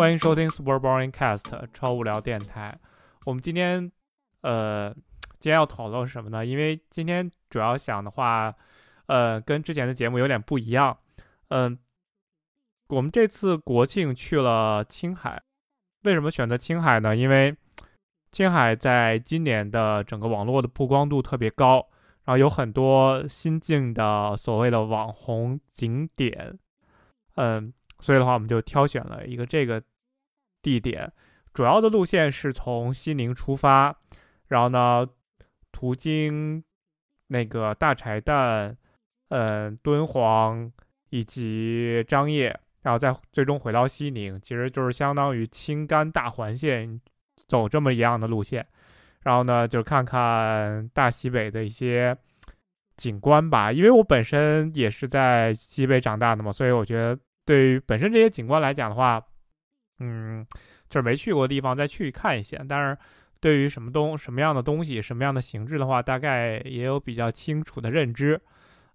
欢迎收听 Super Boring Cast 超无聊电台。我们今天，呃，今天要讨论什么呢？因为今天主要想的话，呃，跟之前的节目有点不一样。嗯，我们这次国庆去了青海。为什么选择青海呢？因为青海在今年的整个网络的曝光度特别高，然后有很多新进的所谓的网红景点。嗯。所以的话，我们就挑选了一个这个地点，主要的路线是从西宁出发，然后呢，途经那个大柴旦、嗯敦煌以及张掖，然后再最终回到西宁，其实就是相当于青甘大环线走这么一样的路线，然后呢，就看看大西北的一些景观吧。因为我本身也是在西北长大的嘛，所以我觉得。对于本身这些景观来讲的话，嗯，就是没去过的地方再去看一些。但是，对于什么东什么样的东西、什么样的形制的话，大概也有比较清楚的认知。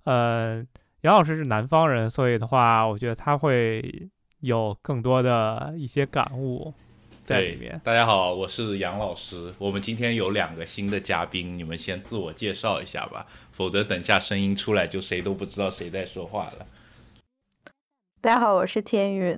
呃，杨老师是南方人，所以的话，我觉得他会有更多的一些感悟在里面。大家好，我是杨老师。我们今天有两个新的嘉宾，你们先自我介绍一下吧，否则等下声音出来就谁都不知道谁在说话了。大家好，我是天韵。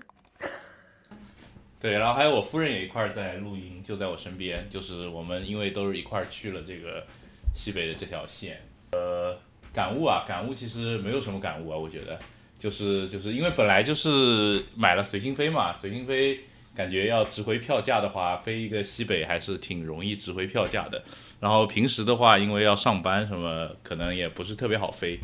对，然后还有我夫人也一块儿在录音，就在我身边。就是我们因为都是一块儿去了这个西北的这条线，呃，感悟啊，感悟其实没有什么感悟啊，我觉得就是就是因为本来就是买了随心飞嘛，随心飞感觉要值回票价的话，飞一个西北还是挺容易值回票价的。然后平时的话，因为要上班什么，可能也不是特别好飞。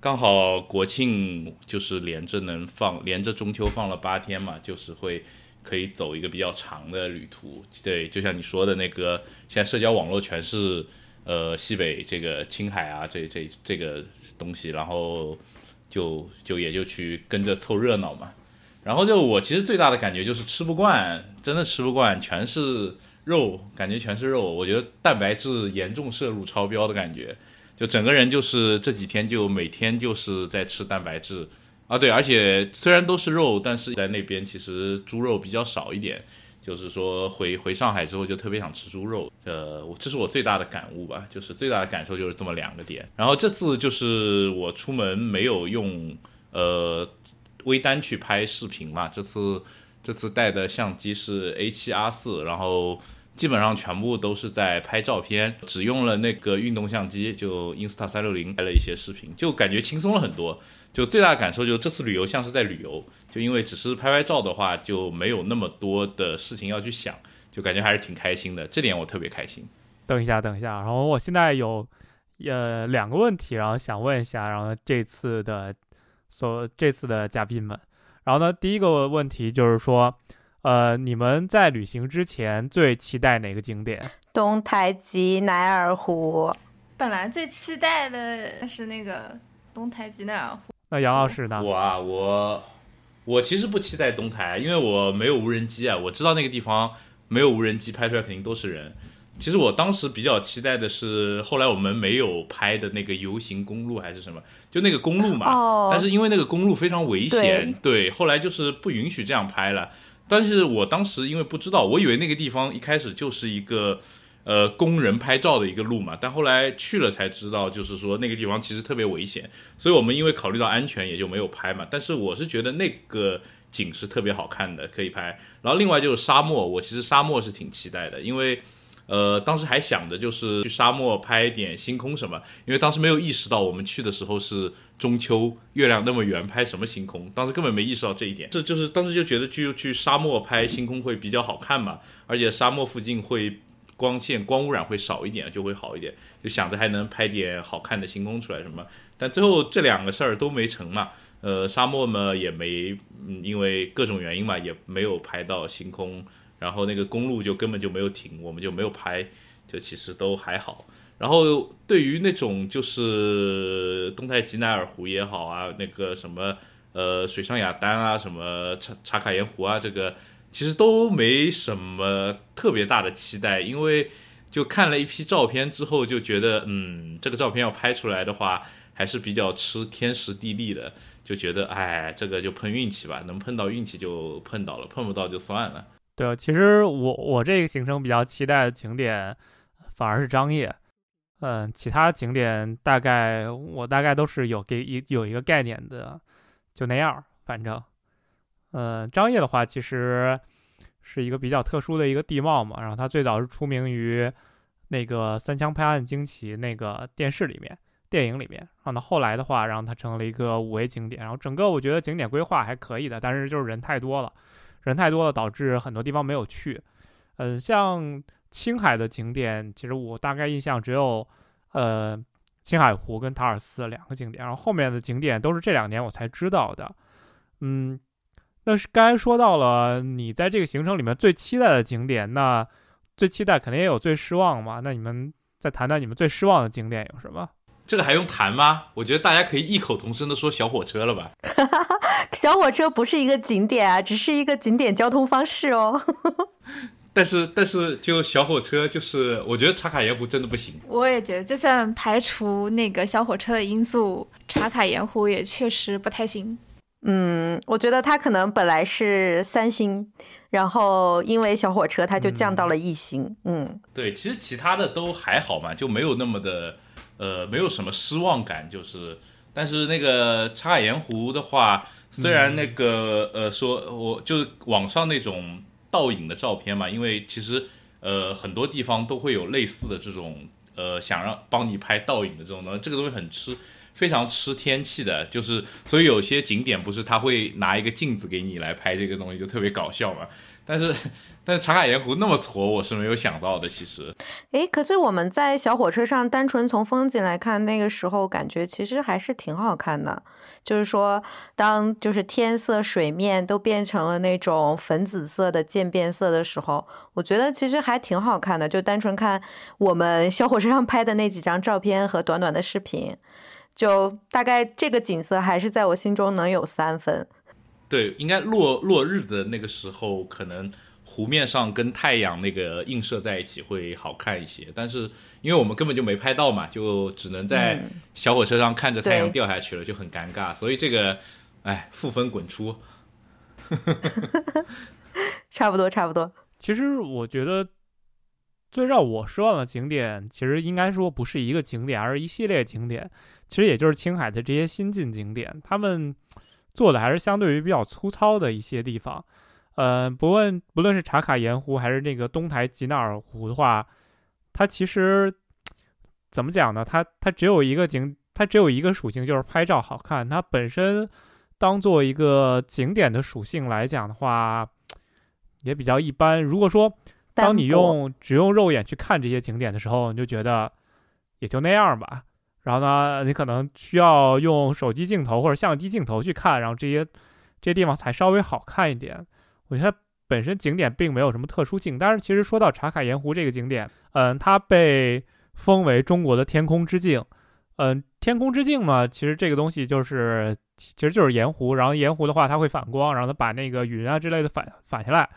刚好国庆就是连着能放，连着中秋放了八天嘛，就是会可以走一个比较长的旅途。对，就像你说的那个，现在社交网络全是呃西北这个青海啊，这这这个东西，然后就就也就去跟着凑热闹嘛。然后就我其实最大的感觉就是吃不惯，真的吃不惯，全是肉，感觉全是肉，我觉得蛋白质严重摄入超标的感觉。就整个人就是这几天就每天就是在吃蛋白质啊，对，而且虽然都是肉，但是在那边其实猪肉比较少一点。就是说回回上海之后就特别想吃猪肉，呃，这是我最大的感悟吧，就是最大的感受就是这么两个点。然后这次就是我出门没有用呃微单去拍视频嘛，这次这次带的相机是 A7R4，然后。基本上全部都是在拍照片，只用了那个运动相机，就 Insta 三六零拍了一些视频，就感觉轻松了很多。就最大的感受就是这次旅游像是在旅游，就因为只是拍拍照的话，就没有那么多的事情要去想，就感觉还是挺开心的。这点我特别开心。等一下，等一下，然后我现在有呃两个问题，然后想问一下，然后这次的所这次的嘉宾们，然后呢，第一个问题就是说。呃，你们在旅行之前最期待哪个景点？东台吉乃尔湖。本来最期待的是那个东台吉乃尔湖。那杨老师呢？我啊，我我其实不期待东台，因为我没有无人机啊。我知道那个地方没有无人机拍出来肯定都是人。其实我当时比较期待的是后来我们没有拍的那个游行公路还是什么，就那个公路嘛。哦。但是因为那个公路非常危险，对，后来就是不允许这样拍了。但是我当时因为不知道，我以为那个地方一开始就是一个，呃，工人拍照的一个路嘛。但后来去了才知道，就是说那个地方其实特别危险，所以我们因为考虑到安全也就没有拍嘛。但是我是觉得那个景是特别好看的，可以拍。然后另外就是沙漠，我其实沙漠是挺期待的，因为。呃，当时还想着就是去沙漠拍一点星空什么，因为当时没有意识到我们去的时候是中秋，月亮那么圆，拍什么星空？当时根本没意识到这一点。这就是当时就觉得去去沙漠拍星空会比较好看嘛，而且沙漠附近会光线光污染会少一点，就会好一点。就想着还能拍点好看的星空出来什么，但最后这两个事儿都没成嘛。呃，沙漠嘛也没，因为各种原因嘛也没有拍到星空。然后那个公路就根本就没有停，我们就没有拍，就其实都还好。然后对于那种就是东台吉乃尔湖也好啊，那个什么呃水上雅丹啊，什么茶茶卡盐湖啊，这个其实都没什么特别大的期待，因为就看了一批照片之后就觉得，嗯，这个照片要拍出来的话，还是比较吃天时地利的，就觉得哎，这个就碰运气吧，能碰到运气就碰到了，碰不到就算了。对，其实我我这个行程比较期待的景点反而是张掖，嗯，其他景点大概我大概都是有给一有一个概念的，就那样，反正，嗯，张掖的话其实是一个比较特殊的一个地貌嘛，然后它最早是出名于那个《三枪拍案惊奇》那个电视里面、电影里面，然后呢后来的话，然后它成了一个五 A 景点，然后整个我觉得景点规划还可以的，但是就是人太多了。人太多了，导致很多地方没有去。嗯，像青海的景点，其实我大概印象只有，呃，青海湖跟塔尔寺两个景点，然后后面的景点都是这两年我才知道的。嗯，那是刚才说到了你在这个行程里面最期待的景点，那最期待肯定也有最失望嘛？那你们再谈谈你们最失望的景点有什么？这个还用谈吗？我觉得大家可以异口同声的说小火车了吧。小火车不是一个景点啊，只是一个景点交通方式哦。但是但是就小火车就是，我觉得茶卡盐湖真的不行。我也觉得，就算排除那个小火车的因素，茶卡盐湖也确实不太行。嗯，我觉得它可能本来是三星，然后因为小火车，它就降到了一星。嗯，对，其实其他的都还好嘛，就没有那么的。呃，没有什么失望感，就是，但是那个茶卡盐湖的话，虽然那个呃说，我就是网上那种倒影的照片嘛，因为其实呃很多地方都会有类似的这种呃想让帮你拍倒影的这种东西，这个东西很吃，非常吃天气的，就是所以有些景点不是他会拿一个镜子给你来拍这个东西，就特别搞笑嘛，但是。但是茶卡盐湖那么挫，我是没有想到的。其实，哎，可是我们在小火车上，单纯从风景来看，那个时候感觉其实还是挺好看的。就是说，当就是天色、水面都变成了那种粉紫色的渐变色的时候，我觉得其实还挺好看的。就单纯看我们小火车上拍的那几张照片和短短的视频，就大概这个景色还是在我心中能有三分。对，应该落落日的那个时候可能。湖面上跟太阳那个映射在一起会好看一些，但是因为我们根本就没拍到嘛，就只能在小火车上看着太阳掉下去了，就很尴尬。所以这个，哎，负分滚出。差不多，差不多。其实我觉得最让我失望的景点，其实应该说不是一个景点，而是一系列景点。其实也就是青海的这些新晋景点，他们做的还是相对于比较粗糙的一些地方。呃，不论不论是茶卡盐湖还是那个东台吉纳尔湖的话，它其实怎么讲呢？它它只有一个景，它只有一个属性，就是拍照好看。它本身当做一个景点的属性来讲的话，也比较一般。如果说当你用只用肉眼去看这些景点的时候，你就觉得也就那样吧。然后呢，你可能需要用手机镜头或者相机镜头去看，然后这些这些地方才稍微好看一点。我觉得本身景点并没有什么特殊性，但是其实说到茶卡盐湖这个景点，嗯，它被封为中国的天空之镜，嗯，天空之镜嘛，其实这个东西就是，其实就是盐湖，然后盐湖的话它会反光，然后它把那个云啊之类的反反下来。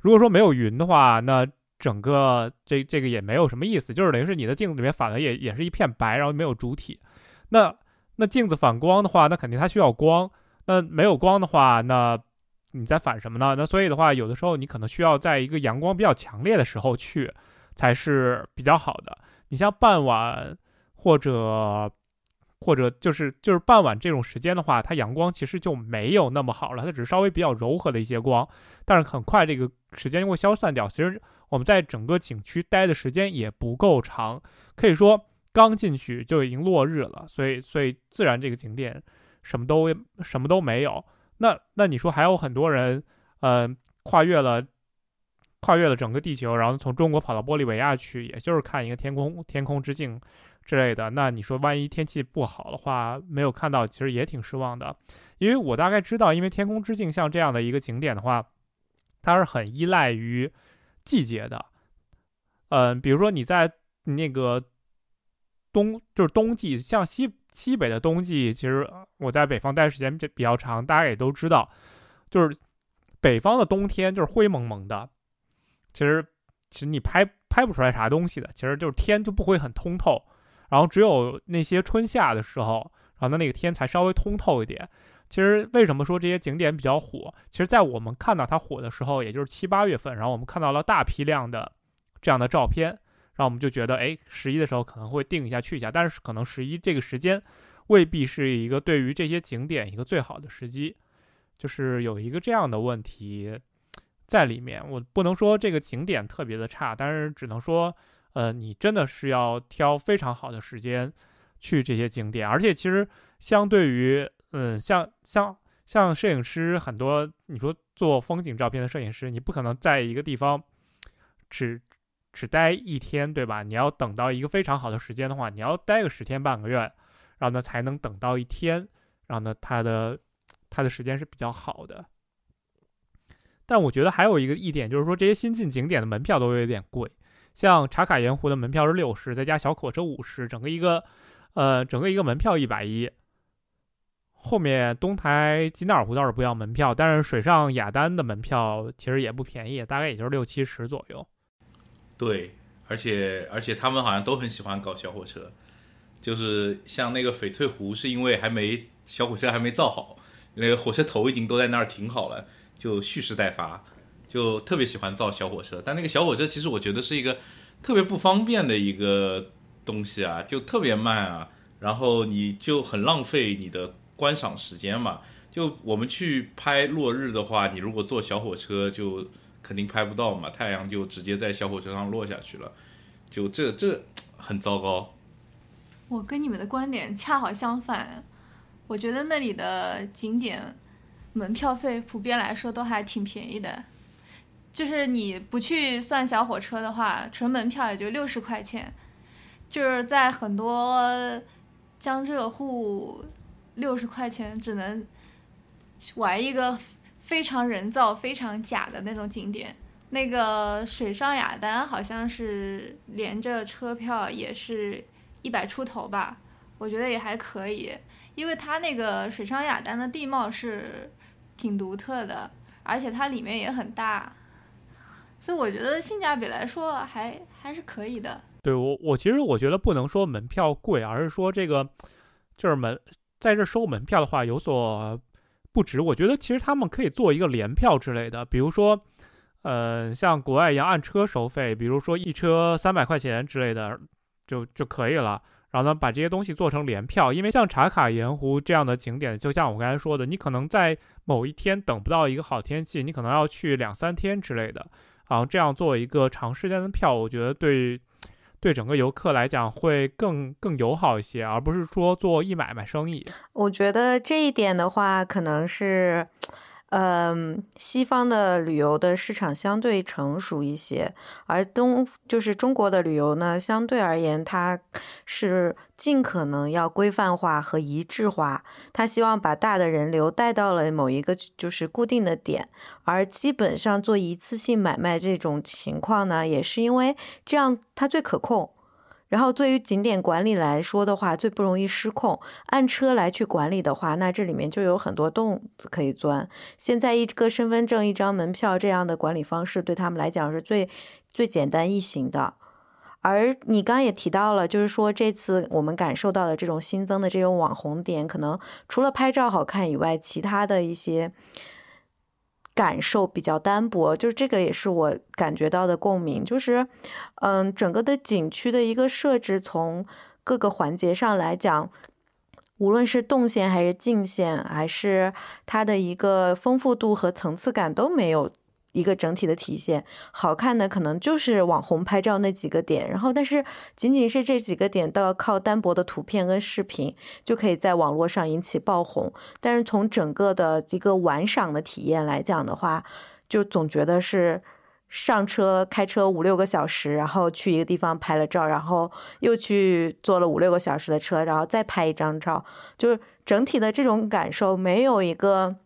如果说没有云的话，那整个这这个也没有什么意思，就是等于是你的镜子里面反的也也是一片白，然后没有主体。那那镜子反光的话，那肯定它需要光，那没有光的话，那你在反什么呢？那所以的话，有的时候你可能需要在一个阳光比较强烈的时候去，才是比较好的。你像傍晚或者或者就是就是傍晚这种时间的话，它阳光其实就没有那么好了，它只是稍微比较柔和的一些光，但是很快这个时间就会消散掉。其实我们在整个景区待的时间也不够长，可以说刚进去就已经落日了，所以所以自然这个景点什么都什么都没有。那那你说还有很多人，呃，跨越了，跨越了整个地球，然后从中国跑到玻利维亚去，也就是看一个天空天空之镜之类的。那你说万一天气不好的话，没有看到，其实也挺失望的。因为我大概知道，因为天空之镜像这样的一个景点的话，它是很依赖于季节的。嗯，比如说你在那个冬，就是冬季，像西。西北的冬季，其实我在北方待时间这比较长，大家也都知道，就是北方的冬天就是灰蒙蒙的，其实其实你拍拍不出来啥东西的，其实就是天就不会很通透，然后只有那些春夏的时候，然后呢那个天才稍微通透一点。其实为什么说这些景点比较火？其实，在我们看到它火的时候，也就是七八月份，然后我们看到了大批量的这样的照片，然后我们就觉得，哎，十一的时候可能会定一下去一下，但是可能十一这个时间未必是一个对于这些景点一个最好的时机，就是有一个这样的问题在里面。我不能说这个景点特别的差，但是只能说，呃，你真的是要挑非常好的时间去这些景点，而且其实相对于。嗯，像像像摄影师很多，你说做风景照片的摄影师，你不可能在一个地方只只待一天，对吧？你要等到一个非常好的时间的话，你要待个十天半个月，然后呢才能等到一天，然后呢它的它的时间是比较好的。但我觉得还有一个一点就是说，这些新进景点的门票都有点贵，像茶卡盐湖的门票是六十，再加小火车五十，整个一个呃整个一个门票一百一。后面东台吉纳尔湖倒是不要门票，但是水上雅丹的门票其实也不便宜，大概也就是六七十左右。对，而且而且他们好像都很喜欢搞小火车，就是像那个翡翠湖，是因为还没小火车还没造好，那个火车头已经都在那儿停好了，就蓄势待发，就特别喜欢造小火车。但那个小火车其实我觉得是一个特别不方便的一个东西啊，就特别慢啊，然后你就很浪费你的。观赏时间嘛，就我们去拍落日的话，你如果坐小火车，就肯定拍不到嘛，太阳就直接在小火车上落下去了，就这这很糟糕。我跟你们的观点恰好相反，我觉得那里的景点门票费普遍来说都还挺便宜的，就是你不去算小火车的话，纯门票也就六十块钱，就是在很多江浙沪。六十块钱只能玩一个非常人造、非常假的那种景点。那个水上雅丹好像是连着车票也是一百出头吧，我觉得也还可以，因为它那个水上雅丹的地貌是挺独特的，而且它里面也很大，所以我觉得性价比来说还还是可以的。对我，我其实我觉得不能说门票贵，而是说这个就是门。在这收门票的话有所不值，我觉得其实他们可以做一个联票之类的，比如说，呃，像国外一样按车收费，比如说一车三百块钱之类的，就就可以了。然后呢，把这些东西做成联票，因为像茶卡盐湖这样的景点，就像我刚才说的，你可能在某一天等不到一个好天气，你可能要去两三天之类的，然后这样做一个长时间的票，我觉得对。对整个游客来讲会更更友好一些，而不是说做一买卖生意。我觉得这一点的话，可能是。嗯，西方的旅游的市场相对成熟一些，而东就是中国的旅游呢，相对而言，它是尽可能要规范化和一致化。他希望把大的人流带到了某一个就是固定的点，而基本上做一次性买卖这种情况呢，也是因为这样它最可控。然后，对于景点管理来说的话，最不容易失控。按车来去管理的话，那这里面就有很多洞子可以钻。现在一个身份证、一张门票这样的管理方式，对他们来讲是最最简单易行的。而你刚也提到了，就是说这次我们感受到的这种新增的这种网红点，可能除了拍照好看以外，其他的一些。感受比较单薄，就是这个也是我感觉到的共鸣，就是，嗯，整个的景区的一个设置，从各个环节上来讲，无论是动线还是静线，还是它的一个丰富度和层次感都没有。一个整体的体现，好看的可能就是网红拍照那几个点，然后但是仅仅是这几个点都要靠单薄的图片跟视频就可以在网络上引起爆红，但是从整个的一个玩赏的体验来讲的话，就总觉得是上车开车五六个小时，然后去一个地方拍了照，然后又去坐了五六个小时的车，然后再拍一张照，就是整体的这种感受没有一个。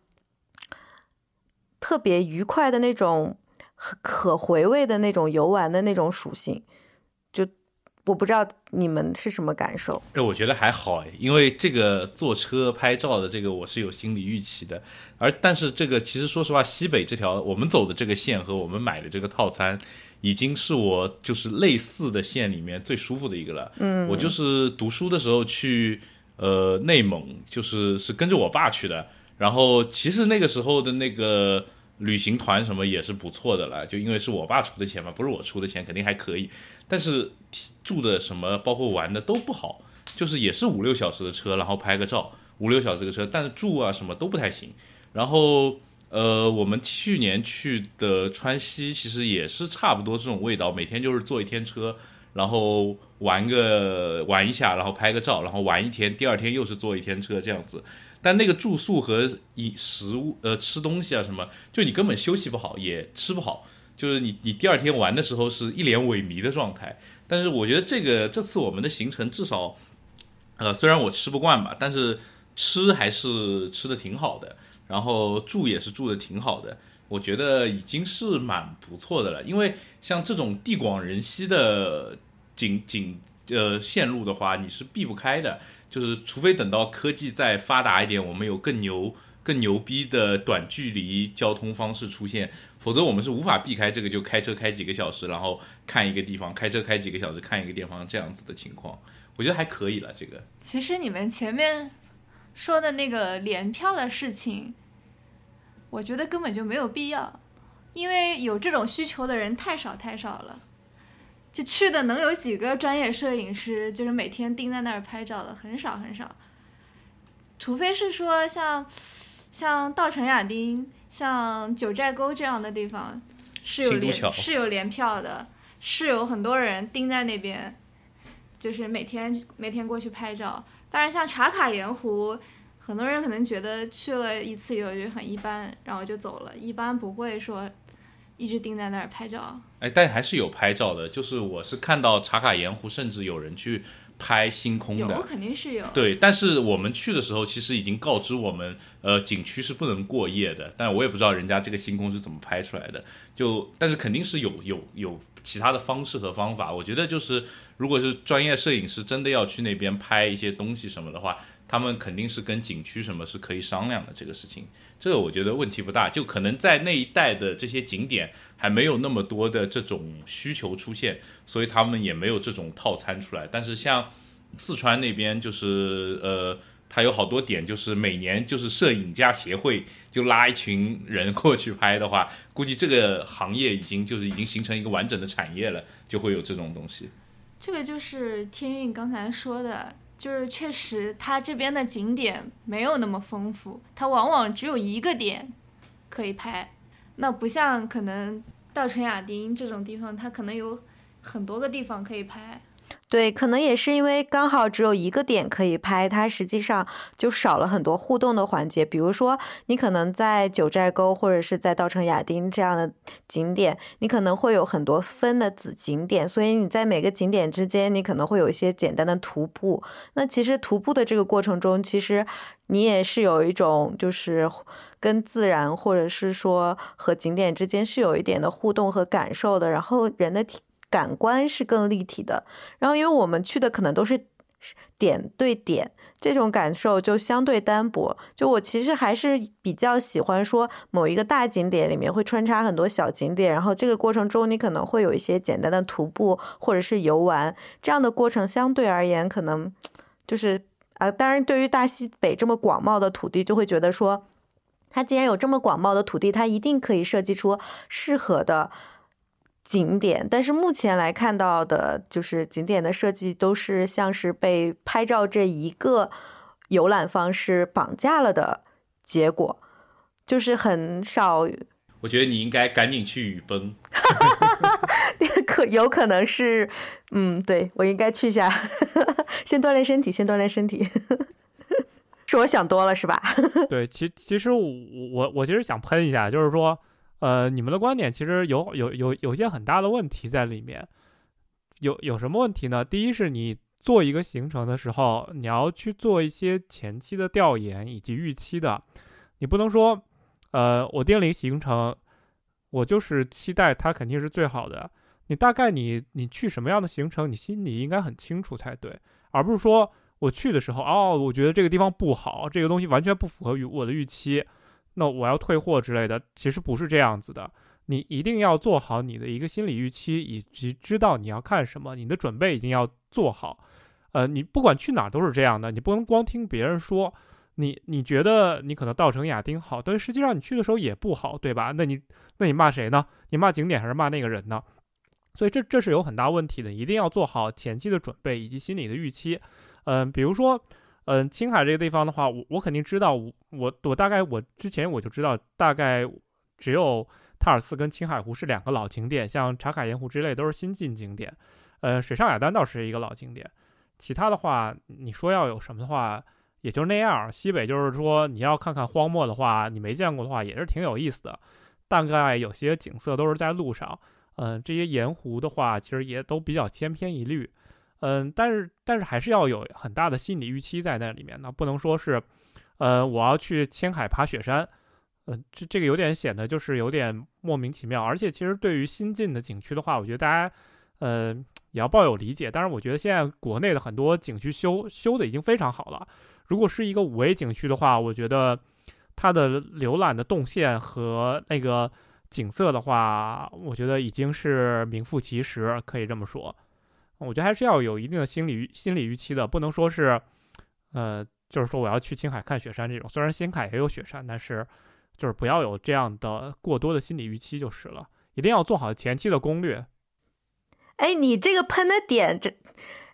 特别愉快的那种，可回味的那种游玩的那种属性，就我不知道你们是什么感受。哎，我觉得还好哎，因为这个坐车拍照的这个我是有心理预期的，而但是这个其实说实话，西北这条我们走的这个线和我们买的这个套餐，已经是我就是类似的线里面最舒服的一个了。嗯，我就是读书的时候去。呃内蒙，就是是跟着我爸去的。然后其实那个时候的那个旅行团什么也是不错的了，就因为是我爸出的钱嘛，不是我出的钱，肯定还可以。但是住的什么，包括玩的都不好，就是也是五六小时的车，然后拍个照，五六小时的车，但是住啊什么都不太行。然后呃，我们去年去的川西其实也是差不多这种味道，每天就是坐一天车，然后玩个玩一下，然后拍个照，然后玩一天，第二天又是坐一天车这样子。但那个住宿和饮食物，呃，吃东西啊什么，就你根本休息不好，也吃不好，就是你你第二天玩的时候是一脸萎靡的状态。但是我觉得这个这次我们的行程至少，呃，虽然我吃不惯吧，但是吃还是吃的挺好的，然后住也是住的挺好的，我觉得已经是蛮不错的了。因为像这种地广人稀的景景呃线路的话，你是避不开的。就是除非等到科技再发达一点，我们有更牛、更牛逼的短距离交通方式出现，否则我们是无法避开这个，就开车开几个小时，然后看一个地方，开车开几个小时看一个地方这样子的情况，我觉得还可以了。这个其实你们前面说的那个联票的事情，我觉得根本就没有必要，因为有这种需求的人太少太少了。就去的能有几个专业摄影师，就是每天盯在那儿拍照的，很少很少。除非是说像，像稻城亚丁、像九寨沟这样的地方，是有联是有联票的，是有很多人盯在那边，就是每天每天过去拍照。当然，像茶卡盐湖，很多人可能觉得去了一次以后就很一般，然后就走了，一般不会说。一直盯在那儿拍照，哎，但还是有拍照的。就是我是看到茶卡盐湖，甚至有人去拍星空的，有肯定是有。对，但是我们去的时候，其实已经告知我们，呃，景区是不能过夜的。但我也不知道人家这个星空是怎么拍出来的。就，但是肯定是有有有其他的方式和方法。我觉得就是，如果是专业摄影师真的要去那边拍一些东西什么的话。他们肯定是跟景区什么是可以商量的这个事情，这个我觉得问题不大，就可能在那一带的这些景点还没有那么多的这种需求出现，所以他们也没有这种套餐出来。但是像四川那边，就是呃，它有好多点，就是每年就是摄影家协会就拉一群人过去拍的话，估计这个行业已经就是已经形成一个完整的产业了，就会有这种东西。这个就是天运刚才说的。就是确实，它这边的景点没有那么丰富，它往往只有一个点可以拍，那不像可能稻城亚丁这种地方，它可能有很多个地方可以拍。对，可能也是因为刚好只有一个点可以拍，它实际上就少了很多互动的环节。比如说，你可能在九寨沟或者是在稻城亚丁这样的景点，你可能会有很多分的子景点，所以你在每个景点之间，你可能会有一些简单的徒步。那其实徒步的这个过程中，其实你也是有一种就是跟自然或者是说和景点之间是有一点的互动和感受的，然后人的体。感官是更立体的，然后因为我们去的可能都是点对点，这种感受就相对单薄。就我其实还是比较喜欢说某一个大景点里面会穿插很多小景点，然后这个过程中你可能会有一些简单的徒步或者是游玩这样的过程，相对而言可能就是啊，当然对于大西北这么广袤的土地，就会觉得说，它既然有这么广袤的土地，它一定可以设计出适合的。景点，但是目前来看到的，就是景点的设计都是像是被拍照这一个游览方式绑架了的结果，就是很少。我觉得你应该赶紧去雨崩，可有可能是，嗯，对我应该去一下，先锻炼身体，先锻炼身体，是我想多了是吧？对，其其实我我我其实想喷一下，就是说。呃，你们的观点其实有有有有些很大的问题在里面，有有什么问题呢？第一是你做一个行程的时候，你要去做一些前期的调研以及预期的，你不能说，呃，我定了一个行程，我就是期待它肯定是最好的，你大概你你去什么样的行程，你心里应该很清楚才对，而不是说我去的时候，哦，我觉得这个地方不好，这个东西完全不符合于我的预期。那我要退货之类的，其实不是这样子的。你一定要做好你的一个心理预期，以及知道你要看什么，你的准备一定要做好。呃，你不管去哪儿都是这样的，你不能光听别人说，你你觉得你可能稻城亚丁好，但实际上你去的时候也不好，对吧？那你那你骂谁呢？你骂景点还是骂那个人呢？所以这这是有很大问题的，一定要做好前期的准备以及心理的预期。嗯，比如说，嗯，青海这个地方的话，我我肯定知道，我我大概我之前我就知道，大概只有塔尔寺跟青海湖是两个老景点，像茶卡盐湖之类都是新晋景点。呃，水上雅丹倒是一个老景点，其他的话，你说要有什么的话，也就那样。西北就是说你要看看荒漠的话，你没见过的话，也是挺有意思的。大概有些景色都是在路上。嗯，这些盐湖的话，其实也都比较千篇一律。嗯，但是但是还是要有很大的心理预期在那里面的，不能说是，呃，我要去青海爬雪山，呃，这这个有点显得就是有点莫名其妙。而且其实对于新进的景区的话，我觉得大家，呃，也要抱有理解。但是，我觉得现在国内的很多景区修修的已经非常好了。如果是一个五 A 景区的话，我觉得它的浏览的动线和那个。景色的话，我觉得已经是名副其实，可以这么说。我觉得还是要有一定的心理心理预期的，不能说是，呃，就是说我要去青海看雪山这种。虽然青海也有雪山，但是就是不要有这样的过多的心理预期就是了。一定要做好前期的攻略。哎，你这个喷的点，这，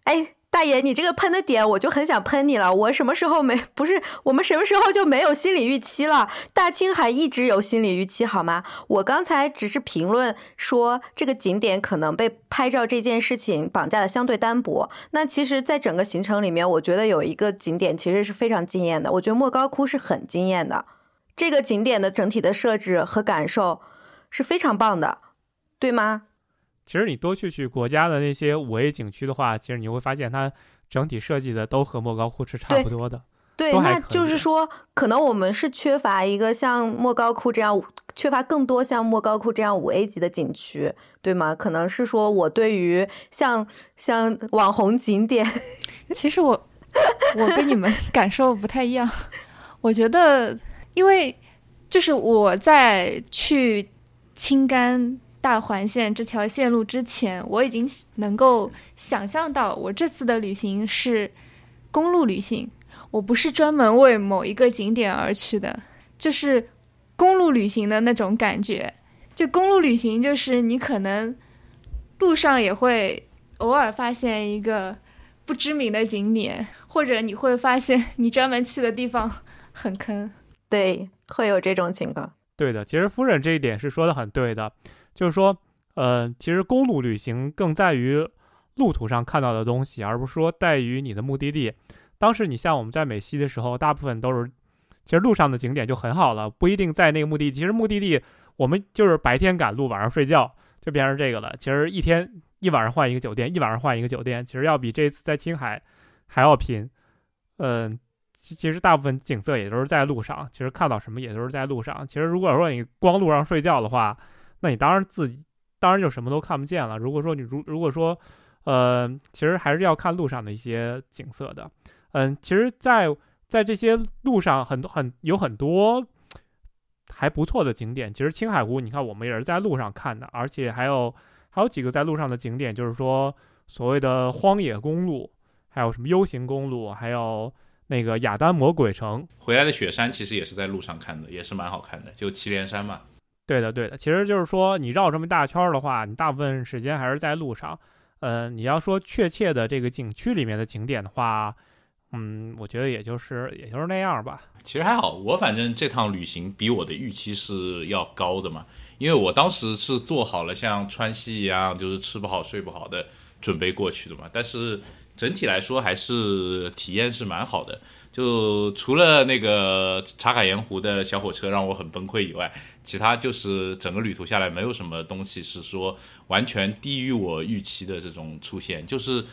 哎。大爷，你这个喷的点，我就很想喷你了。我什么时候没不是我们什么时候就没有心理预期了？大青海一直有心理预期，好吗？我刚才只是评论说这个景点可能被拍照这件事情绑架的相对单薄。那其实，在整个行程里面，我觉得有一个景点其实是非常惊艳的。我觉得莫高窟是很惊艳的，这个景点的整体的设置和感受是非常棒的，对吗？其实你多去去国家的那些五 A 景区的话，其实你会发现它整体设计的都和莫高窟是差不多的。对，那就是说，可能我们是缺乏一个像莫高窟这样，缺乏更多像莫高窟这样五 A 级的景区，对吗？可能是说我对于像像网红景点，其实我我跟你们感受不太一样。我觉得，因为就是我在去青甘。大环线这条线路之前，我已经能够想象到，我这次的旅行是公路旅行，我不是专门为某一个景点而去的，就是公路旅行的那种感觉。就公路旅行，就是你可能路上也会偶尔发现一个不知名的景点，或者你会发现你专门去的地方很坑。对，会有这种情况。对的，其实夫人这一点是说的很对的。就是说，呃，其实公路旅行更在于路途上看到的东西，而不是说在于你的目的地。当时你像我们在美西的时候，大部分都是，其实路上的景点就很好了，不一定在那个目的地。其实目的地我们就是白天赶路，晚上睡觉，就变成这个了。其实一天一晚上换一个酒店，一晚上换一个酒店，其实要比这次在青海还要拼。嗯，其其实大部分景色也都是在路上，其实看到什么也都是在路上。其实如果说你光路上睡觉的话，那你当然自己，当然就什么都看不见了。如果说你如如果说，呃，其实还是要看路上的一些景色的。嗯，其实，在在这些路上，很多很有很多还不错的景点。其实青海湖，你看我们也是在路上看的，而且还有还有几个在路上的景点，就是说所谓的荒野公路，还有什么 U 型公路，还有那个雅丹魔鬼城。回来的雪山其实也是在路上看的，也是蛮好看的，就祁连山嘛。对的，对的，其实就是说，你绕这么大圈儿的话，你大部分时间还是在路上。呃，你要说确切的这个景区里面的景点的话，嗯，我觉得也就是也就是那样吧。其实还好，我反正这趟旅行比我的预期是要高的嘛，因为我当时是做好了像川西一样，就是吃不好睡不好的准备过去的嘛。但是整体来说，还是体验是蛮好的。就除了那个茶卡盐湖的小火车让我很崩溃以外，其他就是整个旅途下来没有什么东西是说完全低于我预期的这种出现。就是，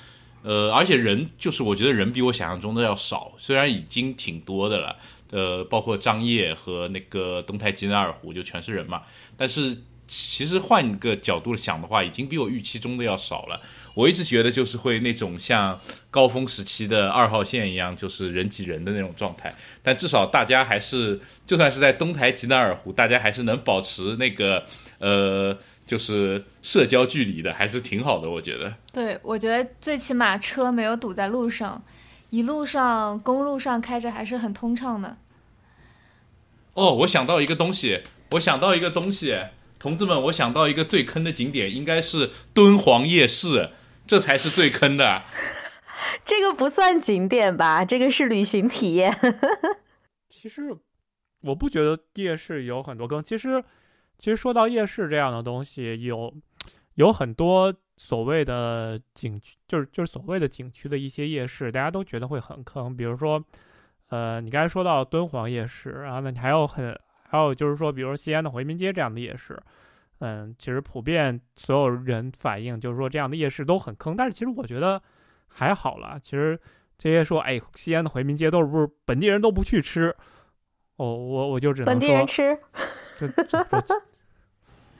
呃，而且人就是我觉得人比我想象中的要少，虽然已经挺多的了，呃，包括张掖和那个东台吉纳尔湖就全是人嘛，但是其实换一个角度想的话，已经比我预期中的要少了。我一直觉得就是会那种像高峰时期的二号线一样，就是人挤人的那种状态。但至少大家还是，就算是在东台吉纳尔湖，大家还是能保持那个呃就是社交距离的，还是挺好的，我觉得。对，我觉得最起码车没有堵在路上，一路上公路上开着还是很通畅的。哦，我想到一个东西，我想到一个东西，同志们，我想到一个最坑的景点，应该是敦煌夜市，这才是最坑的。这个不算景点吧？这个是旅行体验。其实我不觉得夜市有很多坑。其实，其实说到夜市这样的东西，有有很多所谓的景区，就是就是所谓的景区的一些夜市，大家都觉得会很坑。比如说，呃，你刚才说到敦煌夜市，然后呢，你还有很还有就是说，比如说西安的回民街这样的夜市，嗯，其实普遍所有人反映就是说这样的夜市都很坑。但是其实我觉得还好了。其实这些说，哎，西安的回民街都是不是本地人都不去吃？哦，我我就只能本地人吃，就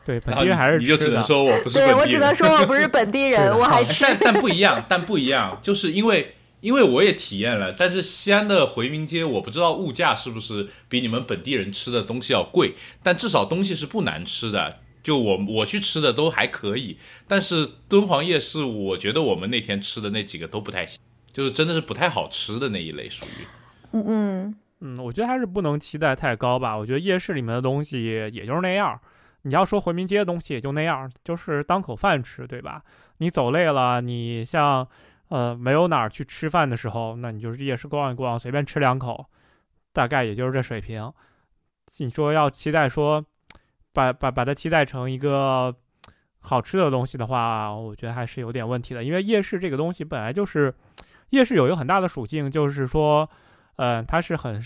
对本地人还是你就只能说我不是对我只能说我不是本地人，我还吃。但但不一样，但不一样，就是因为因为我也体验了，但是西安的回民街，我不知道物价是不是比你们本地人吃的东西要贵，但至少东西是不难吃的。就我我去吃的都还可以，但是敦煌夜市，我觉得我们那天吃的那几个都不太行，就是真的是不太好吃的那一类，属于。嗯嗯。嗯，我觉得还是不能期待太高吧。我觉得夜市里面的东西也就是那样。你要说回民街的东西也就那样，就是当口饭吃，对吧？你走累了，你像呃没有哪儿去吃饭的时候，那你就是夜市逛一逛，随便吃两口，大概也就是这水平。你说要期待说把把把它期待成一个好吃的东西的话，我觉得还是有点问题的。因为夜市这个东西本来就是夜市有一个很大的属性，就是说。嗯，它是很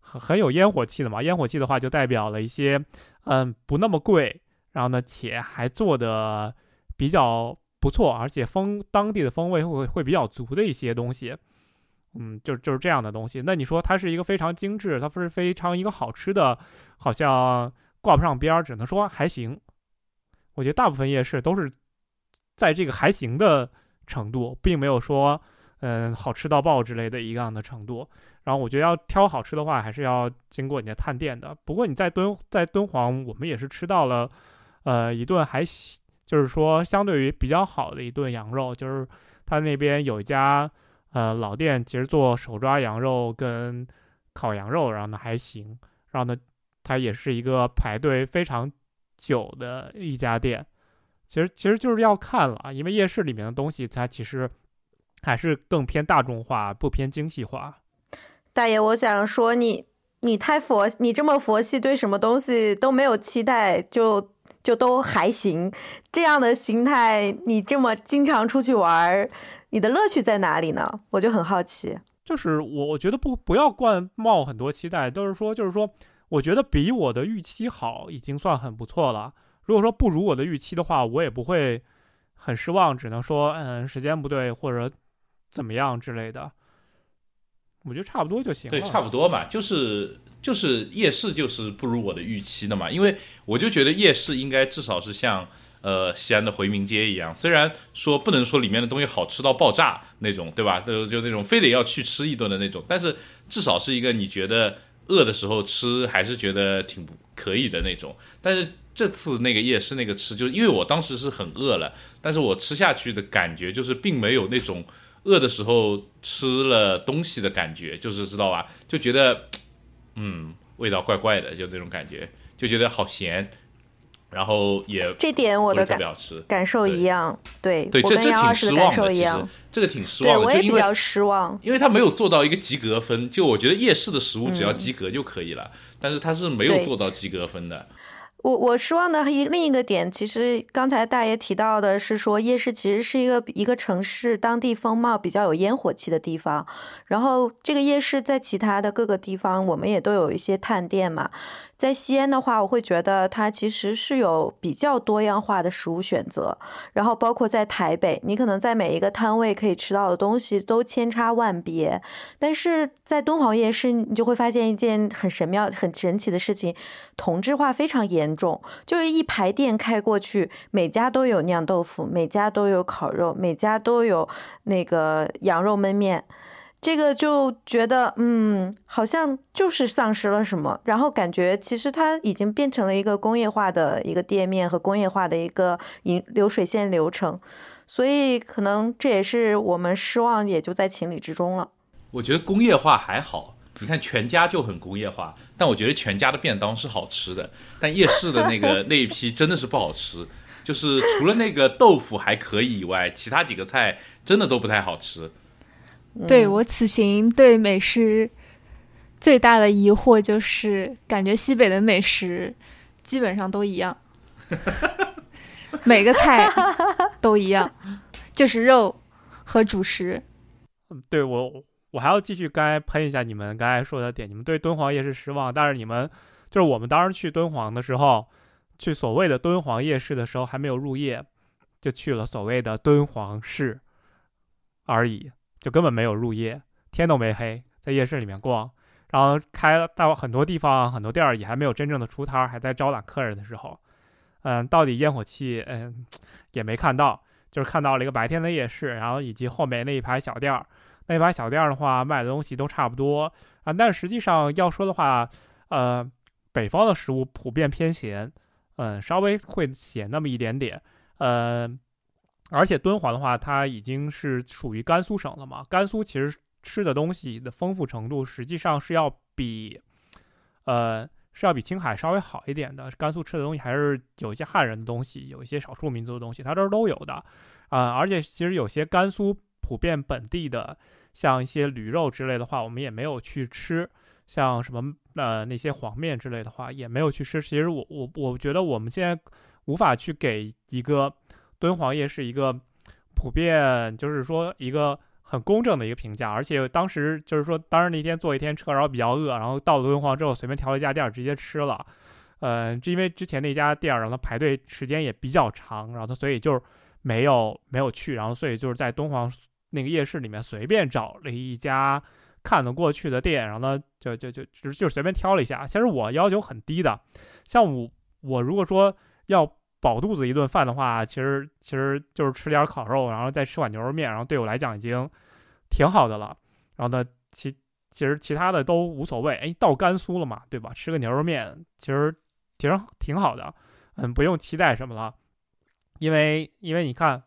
很很有烟火气的嘛。烟火气的话，就代表了一些嗯不那么贵，然后呢，且还做的比较不错，而且风当地的风味会会比较足的一些东西。嗯，就就是这样的东西。那你说它是一个非常精致，它不是非常一个好吃的，好像挂不上边儿，只能说还行。我觉得大部分夜市都是在这个还行的程度，并没有说嗯好吃到爆之类的一样的程度。然后我觉得要挑好吃的话，还是要经过你的探店的。不过你在敦在敦煌，我们也是吃到了，呃，一顿还行就是说相对于比较好的一顿羊肉。就是他那边有一家呃老店，其实做手抓羊肉跟烤羊肉，然后呢还行。然后呢，它也是一个排队非常久的一家店。其实其实就是要看了啊，因为夜市里面的东西，它其实还是更偏大众化，不偏精细化。大爷，我想说你，你太佛，你这么佛系，对什么东西都没有期待，就就都还行，这样的心态，你这么经常出去玩，你的乐趣在哪里呢？我就很好奇。就是我，我觉得不不要灌冒很多期待，都是说，就是说，我觉得比我的预期好，已经算很不错了。如果说不如我的预期的话，我也不会很失望，只能说，嗯，时间不对，或者怎么样之类的。我觉得差不多就行。对，差不多嘛，就是就是夜市就是不如我的预期的嘛，因为我就觉得夜市应该至少是像呃西安的回民街一样，虽然说不能说里面的东西好吃到爆炸那种，对吧？就就那种非得要去吃一顿的那种，但是至少是一个你觉得饿的时候吃还是觉得挺可以的那种。但是这次那个夜市那个吃，就因为我当时是很饿了，但是我吃下去的感觉就是并没有那种。饿的时候吃了东西的感觉，就是知道吧？就觉得，嗯，味道怪怪的，就那种感觉，就觉得好咸，然后也这点我的感感受一样，对对，这这挺失望的，其实这个挺失望的，我也比较失望，因为他没有做到一个及格分。就我觉得夜市的食物只要及格就可以了，但是他是没有做到及格分的。我我失望的一另一个点，其实刚才大爷提到的是说，夜市其实是一个一个城市当地风貌比较有烟火气的地方。然后这个夜市在其他的各个地方，我们也都有一些探店嘛。在西安的话，我会觉得它其实是有比较多样化的食物选择，然后包括在台北，你可能在每一个摊位可以吃到的东西都千差万别，但是在敦煌夜市，你就会发现一件很神妙、很神奇的事情，同质化非常严重，就是一排店开过去，每家都有酿豆腐，每家都有烤肉，每家都有那个羊肉焖面。这个就觉得，嗯，好像就是丧失了什么，然后感觉其实它已经变成了一个工业化的一个店面和工业化的一个引流水线流程，所以可能这也是我们失望，也就在情理之中了。我觉得工业化还好，你看全家就很工业化，但我觉得全家的便当是好吃的，但夜市的那个 那一批真的是不好吃，就是除了那个豆腐还可以以外，其他几个菜真的都不太好吃。对我此行对美食最大的疑惑就是，感觉西北的美食基本上都一样，每个菜都一样，就是肉和主食。对我，我还要继续刚才喷一下你们刚才说的点，你们对敦煌夜市失望，但是你们就是我们当时去敦煌的时候，去所谓的敦煌夜市的时候还没有入夜，就去了所谓的敦煌市而已。就根本没有入夜，天都没黑，在夜市里面逛，然后开到很多地方，很多店儿也还没有真正的出摊儿，还在招揽客人的时候，嗯，到底烟火气，嗯，也没看到，就是看到了一个白天的夜市，然后以及后面那一排小店儿，那一排小店儿的话卖的东西都差不多啊，但实际上要说的话，呃，北方的食物普遍偏咸，嗯，稍微会咸那么一点点，呃。而且敦煌的话，它已经是属于甘肃省了嘛。甘肃其实吃的东西的丰富程度，实际上是要比，呃，是要比青海稍微好一点的。甘肃吃的东西还是有一些汉人的东西，有一些少数民族的东西，它这儿都有的。啊，而且其实有些甘肃普遍本地的，像一些驴肉之类的话，我们也没有去吃。像什么呃那些黄面之类的话，也没有去吃。其实我我我觉得我们现在无法去给一个。敦煌夜是一个普遍，就是说一个很公正的一个评价，而且当时就是说，当时那天坐一天车，然后比较饿，然后到了敦煌之后，随便挑了一家店直接吃了。呃，因为之前那家店，然后它排队时间也比较长，然后它所以就是没有没有去，然后所以就是在敦煌那个夜市里面随便找了一家看得过去的店，然后呢就就就就就随便挑了一下。其实我要求很低的，像我我如果说要。饱肚子一顿饭的话，其实其实就是吃点烤肉，然后再吃碗牛肉面，然后对我来讲已经挺好的了。然后呢，其其实其他的都无所谓。哎，到甘肃了嘛，对吧？吃个牛肉面其实挺挺好的，嗯，不用期待什么了。因为因为你看，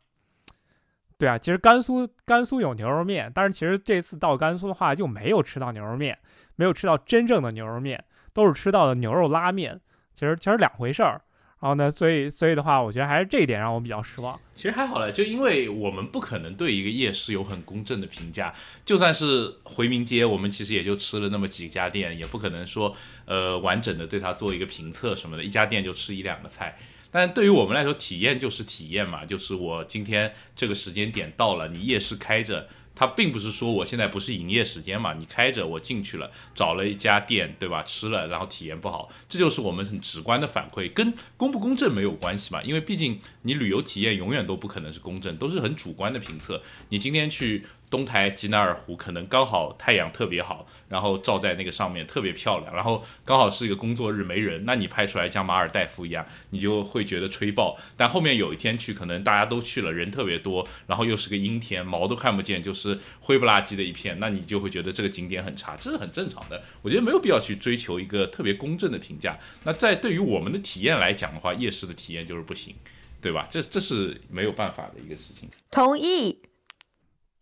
对啊，其实甘肃甘肃有牛肉面，但是其实这次到甘肃的话，就没有吃到牛肉面，没有吃到真正的牛肉面，都是吃到的牛肉拉面。其实其实两回事儿。然后呢，所以所以的话，我觉得还是这一点让我比较失望。其实还好了，就因为我们不可能对一个夜市有很公正的评价。就算是回民街，我们其实也就吃了那么几家店，也不可能说呃完整的对它做一个评测什么的。一家店就吃一两个菜，但对于我们来说，体验就是体验嘛，就是我今天这个时间点到了，你夜市开着。它并不是说我现在不是营业时间嘛，你开着我进去了，找了一家店，对吧？吃了，然后体验不好，这就是我们很直观的反馈，跟公不公正没有关系嘛。因为毕竟你旅游体验永远都不可能是公正，都是很主观的评测。你今天去。东台吉纳尔湖可能刚好太阳特别好，然后照在那个上面特别漂亮，然后刚好是一个工作日没人，那你拍出来像马尔代夫一样，你就会觉得吹爆。但后面有一天去，可能大家都去了，人特别多，然后又是个阴天，毛都看不见，就是灰不拉几的一片，那你就会觉得这个景点很差，这是很正常的。我觉得没有必要去追求一个特别公正的评价。那在对于我们的体验来讲的话，夜市的体验就是不行，对吧？这这是没有办法的一个事情。同意。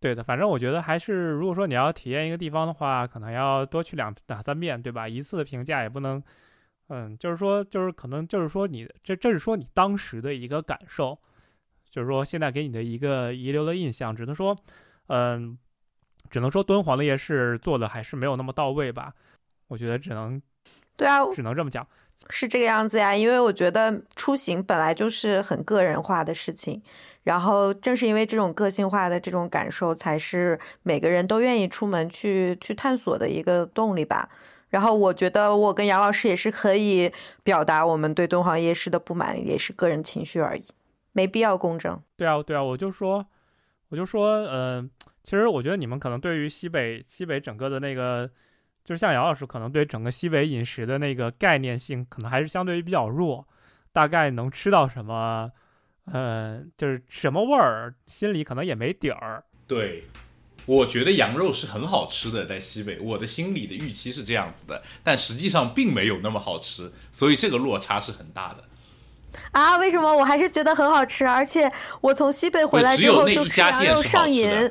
对的，反正我觉得还是，如果说你要体验一个地方的话，可能要多去两两三遍，对吧？一次的评价也不能，嗯，就是说，就是可能就是说你这这是说你当时的一个感受，就是说现在给你的一个遗留的印象，只能说，嗯，只能说敦煌的夜市做的还是没有那么到位吧，我觉得只能，对啊，只能这么讲。是这个样子呀，因为我觉得出行本来就是很个人化的事情，然后正是因为这种个性化的这种感受，才是每个人都愿意出门去去探索的一个动力吧。然后我觉得我跟杨老师也是可以表达我们对敦煌夜市的不满，也是个人情绪而已，没必要公正。对啊，对啊，我就说，我就说，嗯，其实我觉得你们可能对于西北西北整个的那个。就是像姚老师可能对整个西北饮食的那个概念性，可能还是相对于比较弱，大概能吃到什么，呃，就是什么味儿，心里可能也没底儿。对，我觉得羊肉是很好吃的，在西北，我的心里的预期是这样子的，但实际上并没有那么好吃，所以这个落差是很大的。啊，为什么我还是觉得很好吃？而且我从西北回来之后就吃羊肉上瘾。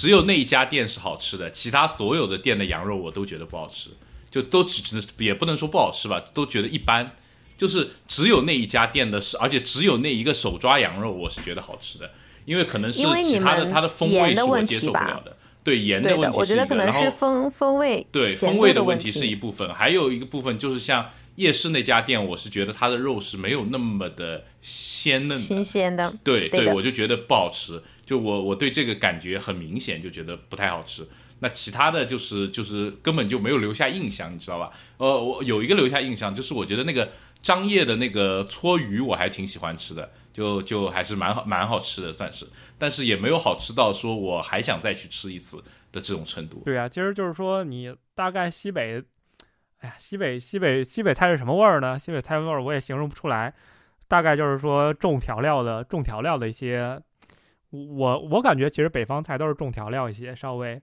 只有那一家店是好吃的，其他所有的店的羊肉我都觉得不好吃，就都只能也不能说不好吃吧，都觉得一般。就是只有那一家店的是，而且只有那一个手抓羊肉，我是觉得好吃的，因为可能是其他的它的风味是我接受不了的。对盐的问题是一个，然后风风味对风味的问题是一部分，还有一个部分就是像夜市那家店，我是觉得它的肉是没有那么的鲜嫩、新鲜的。对对，我就觉得不好吃。就我我对这个感觉很明显，就觉得不太好吃。那其他的就是就是根本就没有留下印象，你知道吧？呃，我有一个留下印象，就是我觉得那个张掖的那个搓鱼，我还挺喜欢吃的，就就还是蛮好蛮好吃的，算是，但是也没有好吃到说我还想再去吃一次的这种程度。对啊，其实就是说你大概西北，哎呀，西北西北西北菜是什么味儿呢？西北菜味儿我也形容不出来，大概就是说重调料的重调料的一些，我我感觉其实北方菜都是重调料一些，稍微。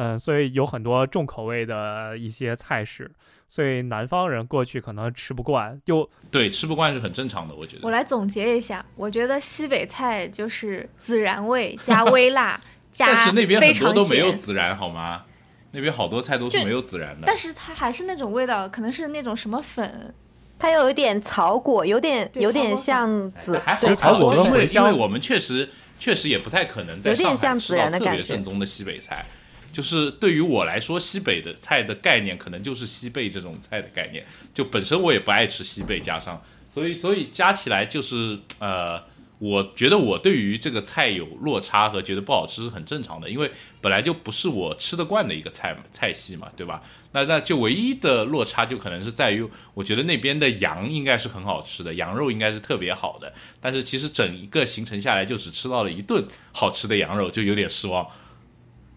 嗯，所以有很多重口味的一些菜式，所以南方人过去可能吃不惯，就对吃不惯是很正常的，我觉得。我来总结一下，我觉得西北菜就是孜然味加微辣 加但是那边很多都没有孜然，好吗？那边好多菜都是没有孜然的。但是它还是那种味道，可能是那种什么粉，它又有点草果，有点有点像孜，对草果因为因为我们确实确实也不太可能在上海吃到特别正宗的西北菜。就是对于我来说，西北的菜的概念可能就是西贝这种菜的概念。就本身我也不爱吃西贝，加上所以所以加起来就是呃，我觉得我对于这个菜有落差和觉得不好吃是很正常的，因为本来就不是我吃得惯的一个菜菜系嘛，对吧？那那就唯一的落差就可能是在于，我觉得那边的羊应该是很好吃的，羊肉应该是特别好的，但是其实整一个行程下来就只吃到了一顿好吃的羊肉，就有点失望。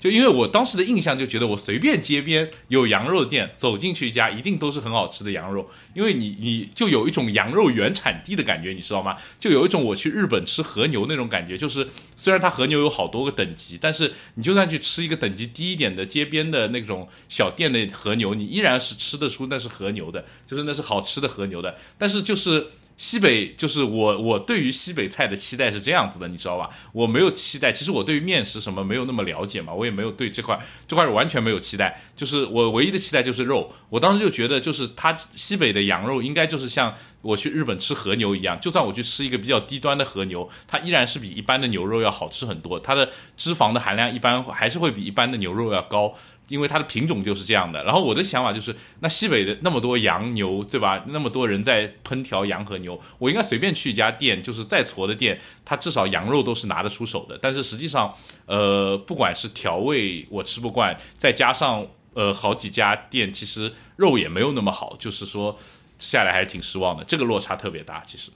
就因为我当时的印象就觉得我随便街边有羊肉店走进去一家一定都是很好吃的羊肉，因为你你就有一种羊肉原产地的感觉，你知道吗？就有一种我去日本吃和牛那种感觉，就是虽然它和牛有好多个等级，但是你就算去吃一个等级低一点的街边的那种小店的和牛，你依然是吃得出那是和牛的，就是那是好吃的和牛的，但是就是。西北就是我，我对于西北菜的期待是这样子的，你知道吧？我没有期待，其实我对于面食什么没有那么了解嘛，我也没有对这块这块完全没有期待，就是我唯一的期待就是肉。我当时就觉得，就是它西北的羊肉应该就是像我去日本吃和牛一样，就算我去吃一个比较低端的和牛，它依然是比一般的牛肉要好吃很多，它的脂肪的含量一般还是会比一般的牛肉要高。因为它的品种就是这样的，然后我的想法就是，那西北的那么多羊牛，对吧？那么多人在烹调羊和牛，我应该随便去一家店，就是再矬的店，它至少羊肉都是拿得出手的。但是实际上，呃，不管是调味我吃不惯，再加上呃好几家店其实肉也没有那么好，就是说下来还是挺失望的。这个落差特别大，其实。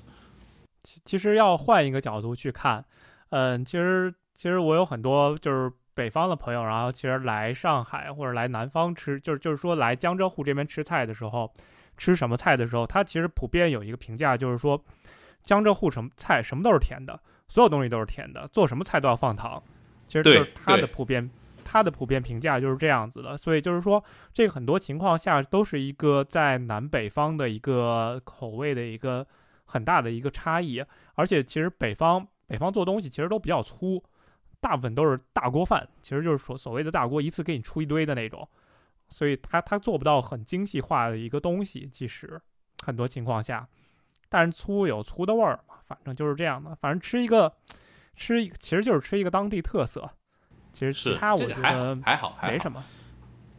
其其实要换一个角度去看，嗯，其实其实我有很多就是。北方的朋友，然后其实来上海或者来南方吃，就是就是说来江浙沪这边吃菜的时候，吃什么菜的时候，他其实普遍有一个评价，就是说江浙沪什么菜什么都是甜的，所有东西都是甜的，做什么菜都要放糖。其实就是他的普遍，他的普遍评价就是这样子的。所以就是说，这个很多情况下都是一个在南北方的一个口味的一个很大的一个差异。而且其实北方北方做东西其实都比较粗。大部分都是大锅饭，其实就是所所谓的大锅，一次给你出一堆的那种，所以他他做不到很精细化的一个东西，其实很多情况下，但是粗有粗的味儿嘛，反正就是这样的，反正吃一个吃一其实就是吃一个当地特色，其实其他我觉得还好没什么，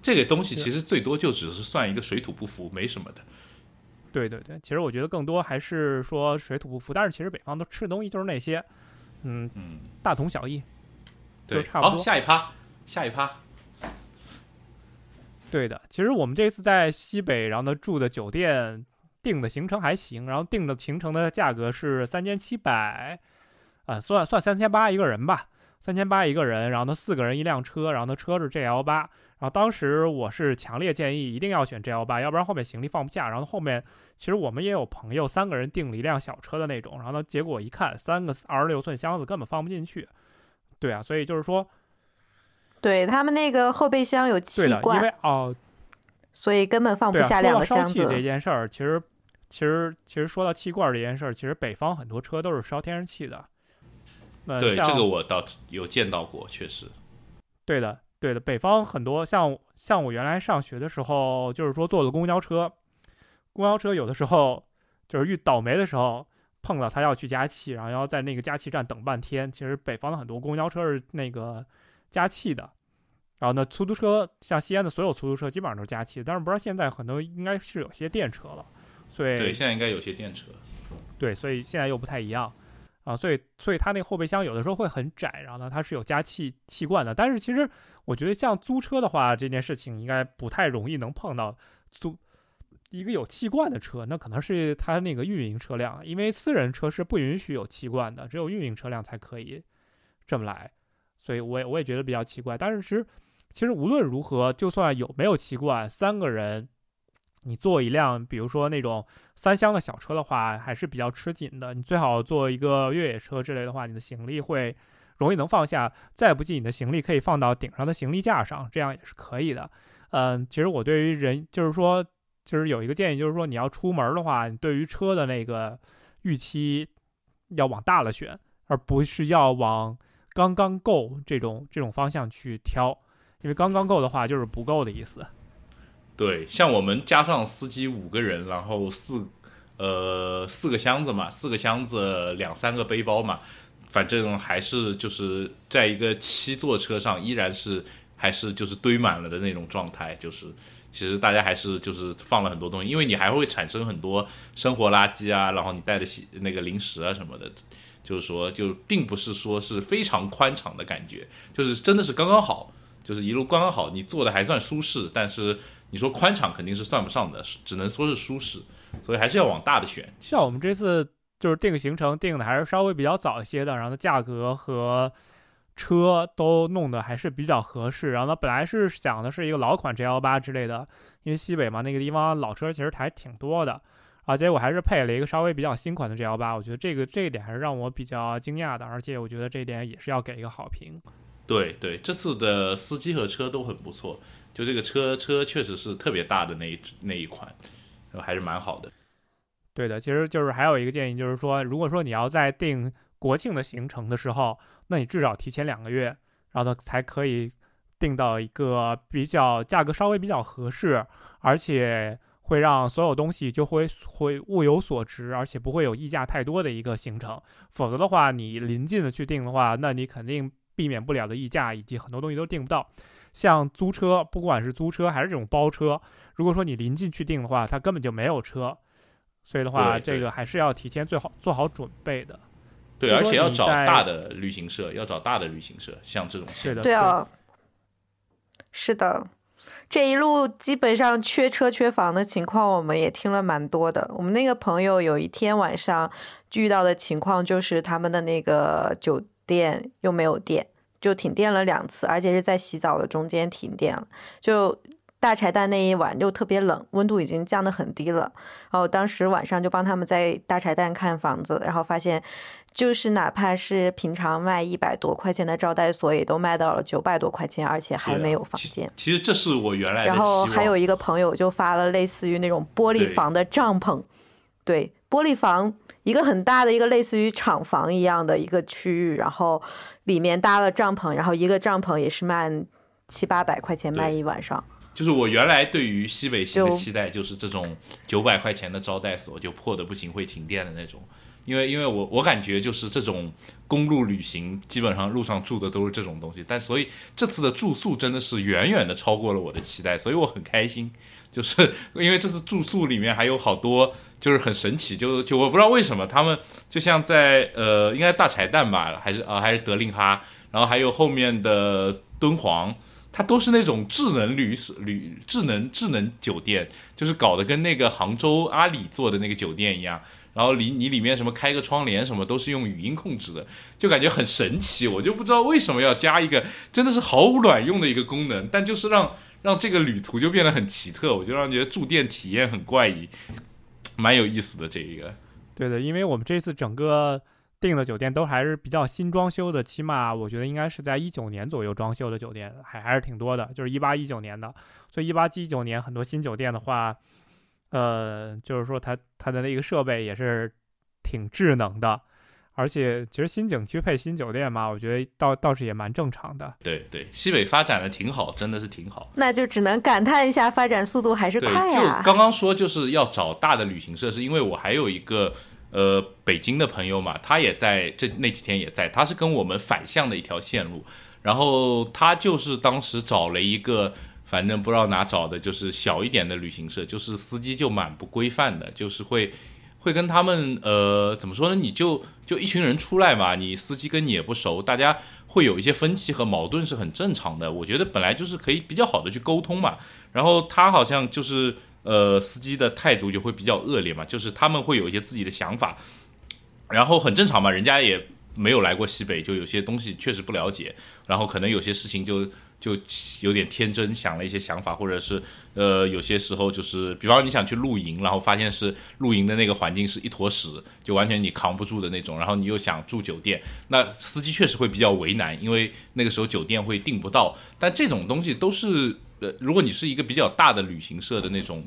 这个东西其实最多就只是算一个水土不服，没什么的。对对对，其实我觉得更多还是说水土不服，但是其实北方都吃的东西就是那些，嗯嗯，大同小异。对，差不多。好，下一趴，下一趴。对的，其实我们这次在西北，然后呢住的酒店订的行程还行，然后订的行程的价格是三千七百，啊，算算三千八一个人吧，三千八一个人，然后呢四个人一辆车，然后呢车是 G L 八，然后当时我是强烈建议一定要选 G L 八，要不然后面行李放不下。然后后面其实我们也有朋友三个人订了一辆小车的那种，然后呢结果一看，三个二十六寸箱子根本放不进去。对啊，所以就是说，对他们那个后备箱有气罐，为哦，所以根本放不下两个箱子这。件事儿，其实其实其实说到气罐儿这件事儿，其实北方很多车都是烧天然气的。呃，对，这个我倒有见到过，确实。对的，对的，北方很多像像我原来上学的时候，就是说坐的公交车，公交车有的时候就是遇倒霉的时候碰到他要去加气，然后要在那个加气站等半天。其实北方的很多公交车是那个加气的，然后呢，出租车像西安的所有出租车基本上都是加气，但是不知道现在很多应该是有些电车了，所以对，现在应该有些电车。对，所以现在又不太一样啊，所以所以它那个后备箱有的时候会很窄，然后呢它是有加气气罐的，但是其实我觉得像租车的话，这件事情应该不太容易能碰到租一个有气罐的车，那可能是它那个运营车辆，因为私人车是不允许有气罐的，只有运营车辆才可以这么来，所以我也我也觉得比较奇怪，但是其实其实无论如何，就算有没有气罐，三个人。你坐一辆，比如说那种三厢的小车的话，还是比较吃紧的。你最好坐一个越野车之类的话，你的行李会容易能放下。再不济，你的行李可以放到顶上的行李架上，这样也是可以的。嗯，其实我对于人就是说，就是有一个建议，就是说你要出门的话，你对于车的那个预期要往大了选，而不是要往刚刚够这种这种方向去挑，因为刚刚够的话就是不够的意思。对，像我们加上司机五个人，然后四呃四个箱子嘛，四个箱子两三个背包嘛，反正还是就是在一个七座车上，依然是还是就是堆满了的那种状态，就是其实大家还是就是放了很多东西，因为你还会产生很多生活垃圾啊，然后你带的西那个零食啊什么的。就是说，就并不是说是非常宽敞的感觉，就是真的是刚刚好，就是一路刚刚好，你坐的还算舒适，但是你说宽敞肯定是算不上的，只能说是舒适，所以还是要往大的选。像我们这次就是定行程定的还是稍微比较早一些的，然后价格和车都弄得还是比较合适。然后呢本来是想的是一个老款 G 幺八之类的，因为西北嘛那个地方老车其实还挺多的，啊结果还是配了一个稍微比较新款的 G 幺八。我觉得这个这一点还是让我比较惊讶的，而且我觉得这一点也是要给一个好评。对对，这次的司机和车都很不错，就这个车车确实是特别大的那一那一款，还是蛮好的。对的，其实就是还有一个建议，就是说，如果说你要在定国庆的行程的时候，那你至少提前两个月，然后呢才可以定到一个比较价格稍微比较合适，而且会让所有东西就会会物有所值，而且不会有溢价太多的一个行程。否则的话，你临近的去定的话，那你肯定避免不了的溢价，以及很多东西都订不到。像租车，不管是租车还是这种包车，如果说你临近去订的话，它根本就没有车。所以的话，这个还是要提前最好做好准备的。对，而且要找大的旅行社，要找大的旅行社，像这种是的，对啊，是的，这一路基本上缺车缺房的情况，我们也听了蛮多的。我们那个朋友有一天晚上遇到的情况，就是他们的那个酒店又没有电，就停电了两次，而且是在洗澡的中间停电了。就大柴旦那一晚就特别冷，温度已经降得很低了。然后当时晚上就帮他们在大柴旦看房子，然后发现，就是哪怕是平常卖一百多块钱的招待所，也都卖到了九百多块钱，而且还没有房其间。其实这是我原来的然。后还有一个朋友就发了类似于那种玻璃房的帐篷，对，玻璃房一个很大的一个类似于厂房一样的一个区域，然后里面搭了帐篷，然后一个帐篷也是卖七八百块钱卖一晚上。就是我原来对于西北行的期待，就是这种九百块钱的招待所就破的不行会停电的那种，因为因为我我感觉就是这种公路旅行，基本上路上住的都是这种东西，但所以这次的住宿真的是远远的超过了我的期待，所以我很开心，就是因为这次住宿里面还有好多就是很神奇，就就我不知道为什么他们就像在呃应该大柴旦吧，还是呃还是德令哈，然后还有后面的敦煌。它都是那种智能旅旅智能智能酒店，就是搞得跟那个杭州阿里做的那个酒店一样。然后里你里面什么开个窗帘什么都是用语音控制的，就感觉很神奇。我就不知道为什么要加一个真的是毫无卵用的一个功能，但就是让让这个旅途就变得很奇特，我就让觉得住店体验很怪异，蛮有意思的这一个。对的，因为我们这次整个订的酒店都还是比较新装修的，起码我觉得应该是在一九年左右装修的酒店，还还是挺多的，就是一八一九年的。所以一八一九年很多新酒店的话，呃，就是说它它的那个设备也是挺智能的。而且其实新景区配新酒店嘛，我觉得倒倒是也蛮正常的。对对，西北发展的挺好，真的是挺好。那就只能感叹一下，发展速度还是快啊。就刚刚说就是要找大的旅行社，是因为我还有一个呃北京的朋友嘛，他也在这那几天也在，他是跟我们反向的一条线路，然后他就是当时找了一个，反正不知道哪找的，就是小一点的旅行社，就是司机就蛮不规范的，就是会。会跟他们呃怎么说呢？你就就一群人出来嘛，你司机跟你也不熟，大家会有一些分歧和矛盾是很正常的。我觉得本来就是可以比较好的去沟通嘛。然后他好像就是呃司机的态度就会比较恶劣嘛，就是他们会有一些自己的想法，然后很正常嘛，人家也没有来过西北，就有些东西确实不了解，然后可能有些事情就。就有点天真，想了一些想法，或者是，呃，有些时候就是，比方你想去露营，然后发现是露营的那个环境是一坨屎，就完全你扛不住的那种，然后你又想住酒店，那司机确实会比较为难，因为那个时候酒店会订不到。但这种东西都是，呃，如果你是一个比较大的旅行社的那种。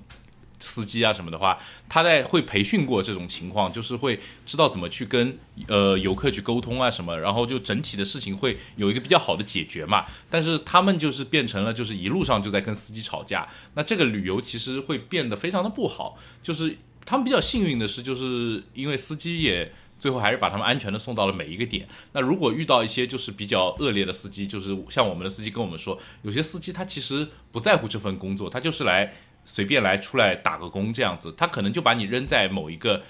司机啊什么的话，他在会培训过这种情况，就是会知道怎么去跟呃游客去沟通啊什么，然后就整体的事情会有一个比较好的解决嘛。但是他们就是变成了就是一路上就在跟司机吵架，那这个旅游其实会变得非常的不好。就是他们比较幸运的是，就是因为司机也最后还是把他们安全的送到了每一个点。那如果遇到一些就是比较恶劣的司机，就是像我们的司机跟我们说，有些司机他其实不在乎这份工作，他就是来。随便来出来打个工这样子，他可能就把你扔在某一个，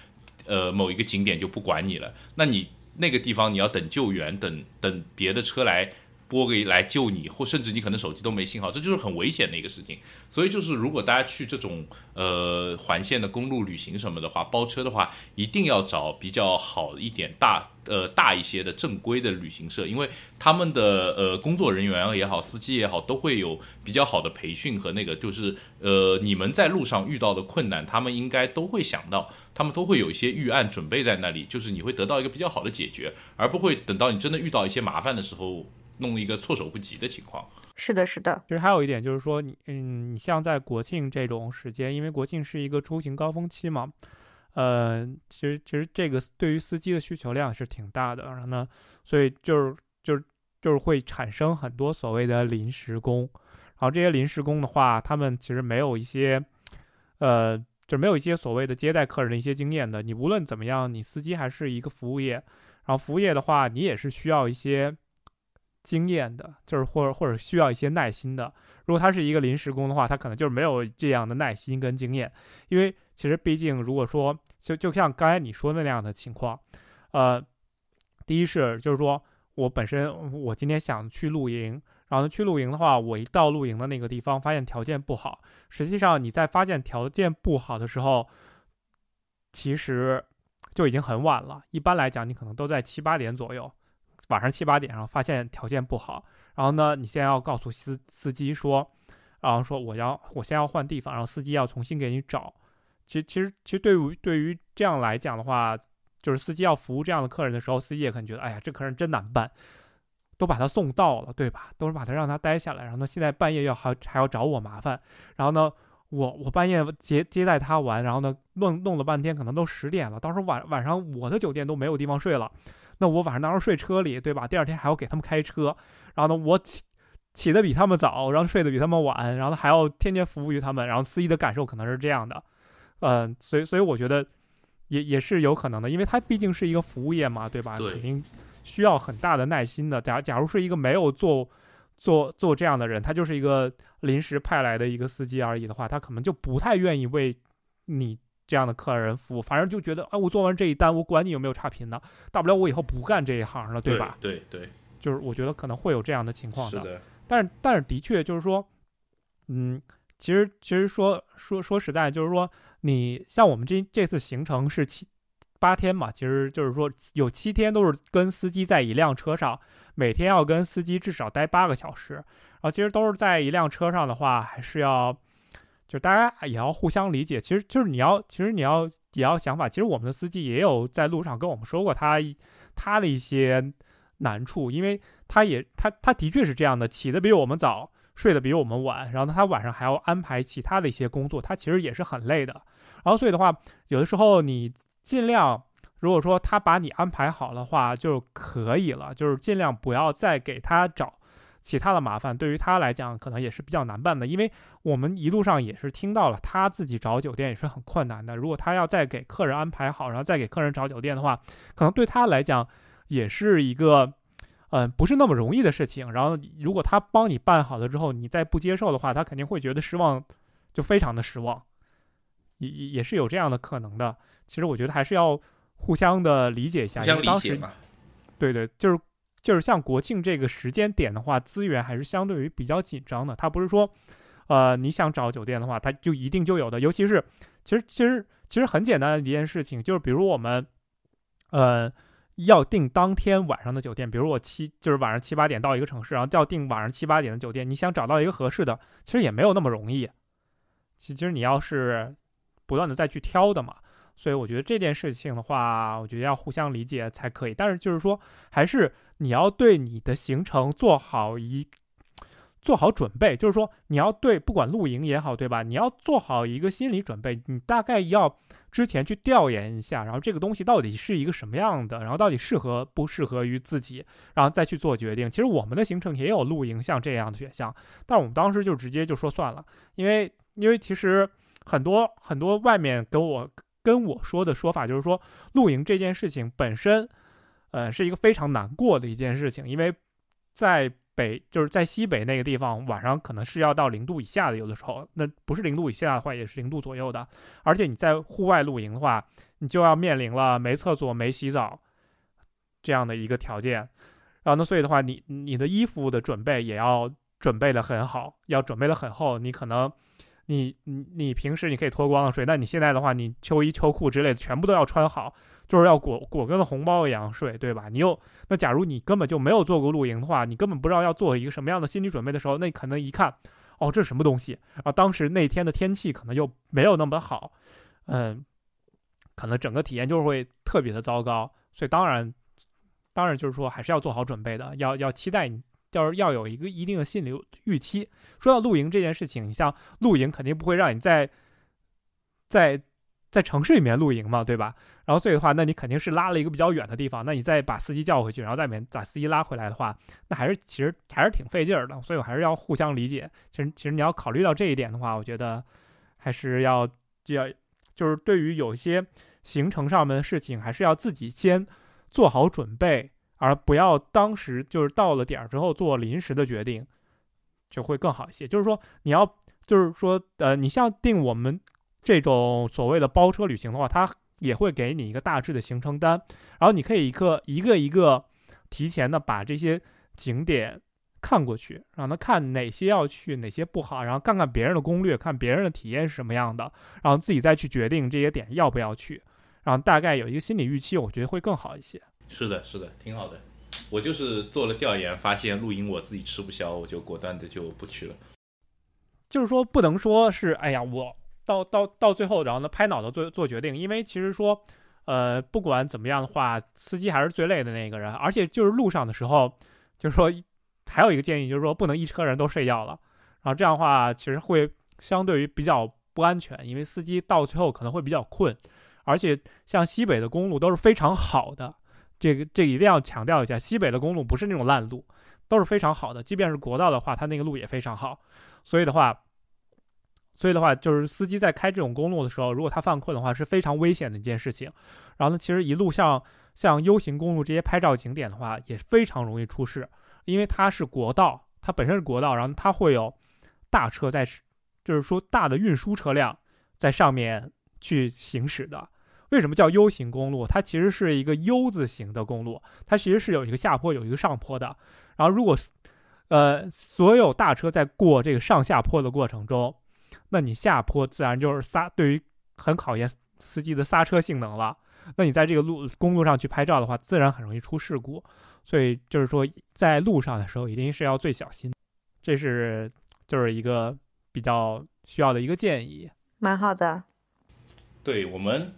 呃某一个景点就不管你了。那你那个地方你要等救援，等等别的车来。拨给来救你，或甚至你可能手机都没信号，这就是很危险的一个事情。所以就是，如果大家去这种呃环线的公路旅行什么的话，包车的话，一定要找比较好一点、大呃大一些的正规的旅行社，因为他们的呃工作人员也好，司机也好，都会有比较好的培训和那个，就是呃你们在路上遇到的困难，他们应该都会想到，他们都会有一些预案准备在那里，就是你会得到一个比较好的解决，而不会等到你真的遇到一些麻烦的时候。弄一个措手不及的情况，是的，是的。其实还有一点就是说，你嗯，你像在国庆这种时间，因为国庆是一个出行高峰期嘛，呃，其实其实这个对于司机的需求量是挺大的，然后呢，所以就是就是就是会产生很多所谓的临时工，然后这些临时工的话，他们其实没有一些，呃，就没有一些所谓的接待客人的一些经验的。你无论怎么样，你司机还是一个服务业，然后服务业的话，你也是需要一些。经验的，就是或者或者需要一些耐心的。如果他是一个临时工的话，他可能就是没有这样的耐心跟经验。因为其实毕竟，如果说就就像刚才你说的那样的情况，呃，第一是就是说我本身我今天想去露营，然后去露营的话，我一到露营的那个地方，发现条件不好。实际上你在发现条件不好的时候，其实就已经很晚了。一般来讲，你可能都在七八点左右。晚上七八点，然后发现条件不好，然后呢，你现在要告诉司司机说，然后说我要我先要换地方，然后司机要重新给你找。其实其实其实对于对于这样来讲的话，就是司机要服务这样的客人的时候，司机也可能觉得，哎呀，这客人真难办，都把他送到了，对吧？都是把他让他待下来，然后呢，现在半夜要还还要找我麻烦，然后呢，我我半夜接接待他完，然后呢，弄弄了半天，可能都十点了，到时候晚晚上我的酒店都没有地方睡了。那我晚上当然睡车里，对吧？第二天还要给他们开车，然后呢，我起起的比他们早，然后睡得比他们晚，然后还要天天服务于他们，然后司机的感受可能是这样的，嗯，所以所以我觉得也也是有可能的，因为他毕竟是一个服务业嘛，对吧？对，肯定需要很大的耐心的。假假如是一个没有做做做这样的人，他就是一个临时派来的一个司机而已的话，他可能就不太愿意为你。这样的客人服务，反正就觉得，哎，我做完这一单，我管你有没有差评呢，大不了我以后不干这一行了，对吧？对对，就是我觉得可能会有这样的情况的。是的。但是但是的确就是说，嗯，其实其实说说说实在，就是说，你像我们这这次行程是七八天嘛，其实就是说有七天都是跟司机在一辆车上，每天要跟司机至少待八个小时，然后其实都是在一辆车上的话，还是要。就大家也要互相理解，其实就是你要，其实你要也要想法。其实我们的司机也有在路上跟我们说过，他他的一些难处，因为他也他他的确是这样的，起的比我们早，睡得比我们晚，然后他晚上还要安排其他的一些工作，他其实也是很累的。然后所以的话，有的时候你尽量，如果说他把你安排好的话就可以了，就是尽量不要再给他找。其他的麻烦对于他来讲可能也是比较难办的，因为我们一路上也是听到了他自己找酒店也是很困难的。如果他要再给客人安排好，然后再给客人找酒店的话，可能对他来讲也是一个，嗯，不是那么容易的事情。然后如果他帮你办好了之后，你再不接受的话，他肯定会觉得失望，就非常的失望，也也是有这样的可能的。其实我觉得还是要互相的理解一下，互相理解嘛。对对，就是。就是像国庆这个时间点的话，资源还是相对于比较紧张的。它不是说，呃，你想找酒店的话，它就一定就有的。尤其是，其实其实其实很简单的一件事情，就是比如我们，呃，要订当天晚上的酒店。比如我七就是晚上七八点到一个城市，然后要订晚上七八点的酒店，你想找到一个合适的，其实也没有那么容易。其实你要是不断的再去挑的嘛。所以我觉得这件事情的话，我觉得要互相理解才可以。但是就是说，还是你要对你的行程做好一做好准备。就是说，你要对不管露营也好，对吧？你要做好一个心理准备。你大概要之前去调研一下，然后这个东西到底是一个什么样的，然后到底适合不适合于自己，然后再去做决定。其实我们的行程也有露营像这样的选项，但我们当时就直接就说算了，因为因为其实很多很多外面跟我。跟我说的说法就是说，露营这件事情本身，呃，是一个非常难过的一件事情，因为在北就是在西北那个地方，晚上可能是要到零度以下的，有的时候那不是零度以下的话，也是零度左右的。而且你在户外露营的话，你就要面临了没厕所、没洗澡这样的一个条件。然后呢，所以的话，你你的衣服的准备也要准备的很好，要准备的很厚，你可能。你你你平时你可以脱光了睡，但你现在的话，你秋衣秋裤之类的全部都要穿好，就是要裹裹跟个红包一样睡，对吧？你又那假如你根本就没有做过露营的话，你根本不知道要做一个什么样的心理准备的时候，那可能一看，哦，这是什么东西？啊，当时那天的天气可能又没有那么好，嗯，可能整个体验就会特别的糟糕。所以当然，当然就是说还是要做好准备的，要要期待你。就是要有一个一定的心理预期。说到露营这件事情，你像露营肯定不会让你在在在城市里面露营嘛，对吧？然后所以的话，那你肯定是拉了一个比较远的地方，那你再把司机叫回去，然后再把司机拉回来的话，那还是其实还是挺费劲儿的。所以我还是要互相理解。其实其实你要考虑到这一点的话，我觉得还是要就要就是对于有一些行程上面的事情，还是要自己先做好准备。而不要当时就是到了点儿之后做临时的决定，就会更好一些。就是说，你要就是说，呃，你像订我们这种所谓的包车旅行的话，它也会给你一个大致的行程单，然后你可以一个一个一个提前的把这些景点看过去，让他看哪些要去，哪些不好，然后看看别人的攻略，看别人的体验是什么样的，然后自己再去决定这些点要不要去，然后大概有一个心理预期，我觉得会更好一些。是的，是的，挺好的。我就是做了调研，发现露营我自己吃不消，我就果断的就不去了。就是说，不能说是哎呀，我到到到最后，然后呢拍脑袋做做决定，因为其实说，呃，不管怎么样的话，司机还是最累的那个人。而且就是路上的时候，就是说还有一个建议，就是说不能一车人都睡觉了。然后这样的话，其实会相对于比较不安全，因为司机到最后可能会比较困。而且像西北的公路都是非常好的。这个这一定要强调一下，西北的公路不是那种烂路，都是非常好的。即便是国道的话，它那个路也非常好。所以的话，所以的话，就是司机在开这种公路的时候，如果他犯困的话，是非常危险的一件事情。然后呢，其实一路像像 U 型公路这些拍照景点的话，也非常容易出事，因为它是国道，它本身是国道，然后它会有大车在，就是说大的运输车辆在上面去行驶的。为什么叫 U 型公路？它其实是一个 U 字形的公路，它其实是有一个下坡，有一个上坡的。然后，如果呃所有大车在过这个上下坡的过程中，那你下坡自然就是刹，对于很考验司机的刹车性能了。那你在这个路公路上去拍照的话，自然很容易出事故。所以就是说，在路上的时候一定是要最小心。这是就是一个比较需要的一个建议。蛮好的。对我们。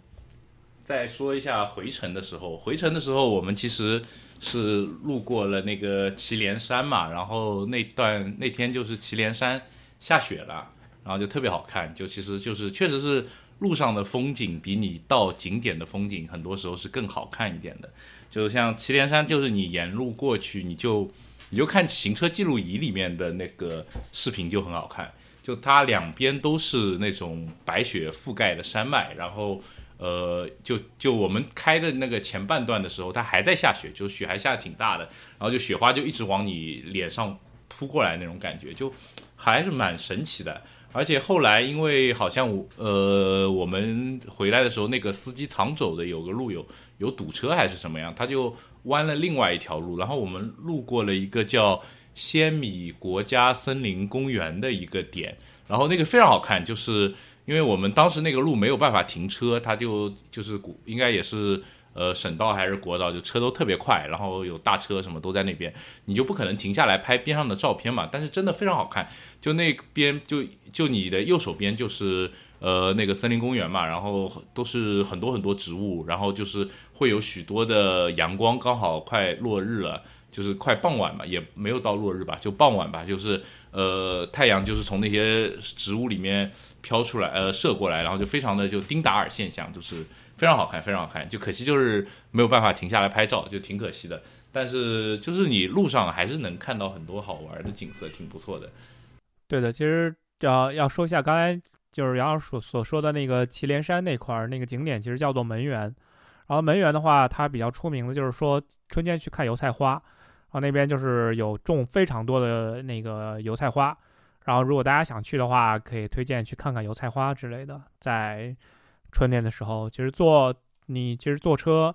再说一下回程的时候，回程的时候我们其实是路过了那个祁连山嘛，然后那段那天就是祁连山下雪了，然后就特别好看，就其实就是确实是路上的风景比你到景点的风景很多时候是更好看一点的。就像祁连山，就是你沿路过去，你就你就看行车记录仪里面的那个视频就很好看，就它两边都是那种白雪覆盖的山脉，然后呃，就就我们开的那个前半段的时候，它还在下雪，就雪还下的挺大的，然后就雪花就一直往你脸上扑过来那种感觉，就还是蛮神奇的。而且后来因为好像我呃我们回来的时候，那个司机常走的有个路有有堵车还是什么样，他就弯了另外一条路，然后我们路过了一个叫仙米国家森林公园的一个点，然后那个非常好看，就是因为我们当时那个路没有办法停车，它就就是应该也是呃省道还是国道，就车都特别快，然后有大车什么都在那边，你就不可能停下来拍边上的照片嘛，但是真的非常好看，就那边就就你的右手边就是。呃，那个森林公园嘛，然后都是很多很多植物，然后就是会有许多的阳光，刚好快落日了，就是快傍晚嘛，也没有到落日吧，就傍晚吧，就是呃太阳就是从那些植物里面飘出来，呃射过来，然后就非常的就丁达尔现象，就是非常好看，非常好看，就可惜就是没有办法停下来拍照，就挺可惜的。但是就是你路上还是能看到很多好玩的景色，挺不错的。对的，其实要要说一下刚才。就是杨老师所所说的那个祁连山那块儿那个景点，其实叫做门园。然后门园的话，它比较出名的就是说春天去看油菜花，然后那边就是有种非常多的那个油菜花。然后如果大家想去的话，可以推荐去看看油菜花之类的。在春天的时候，其实坐你其实坐车，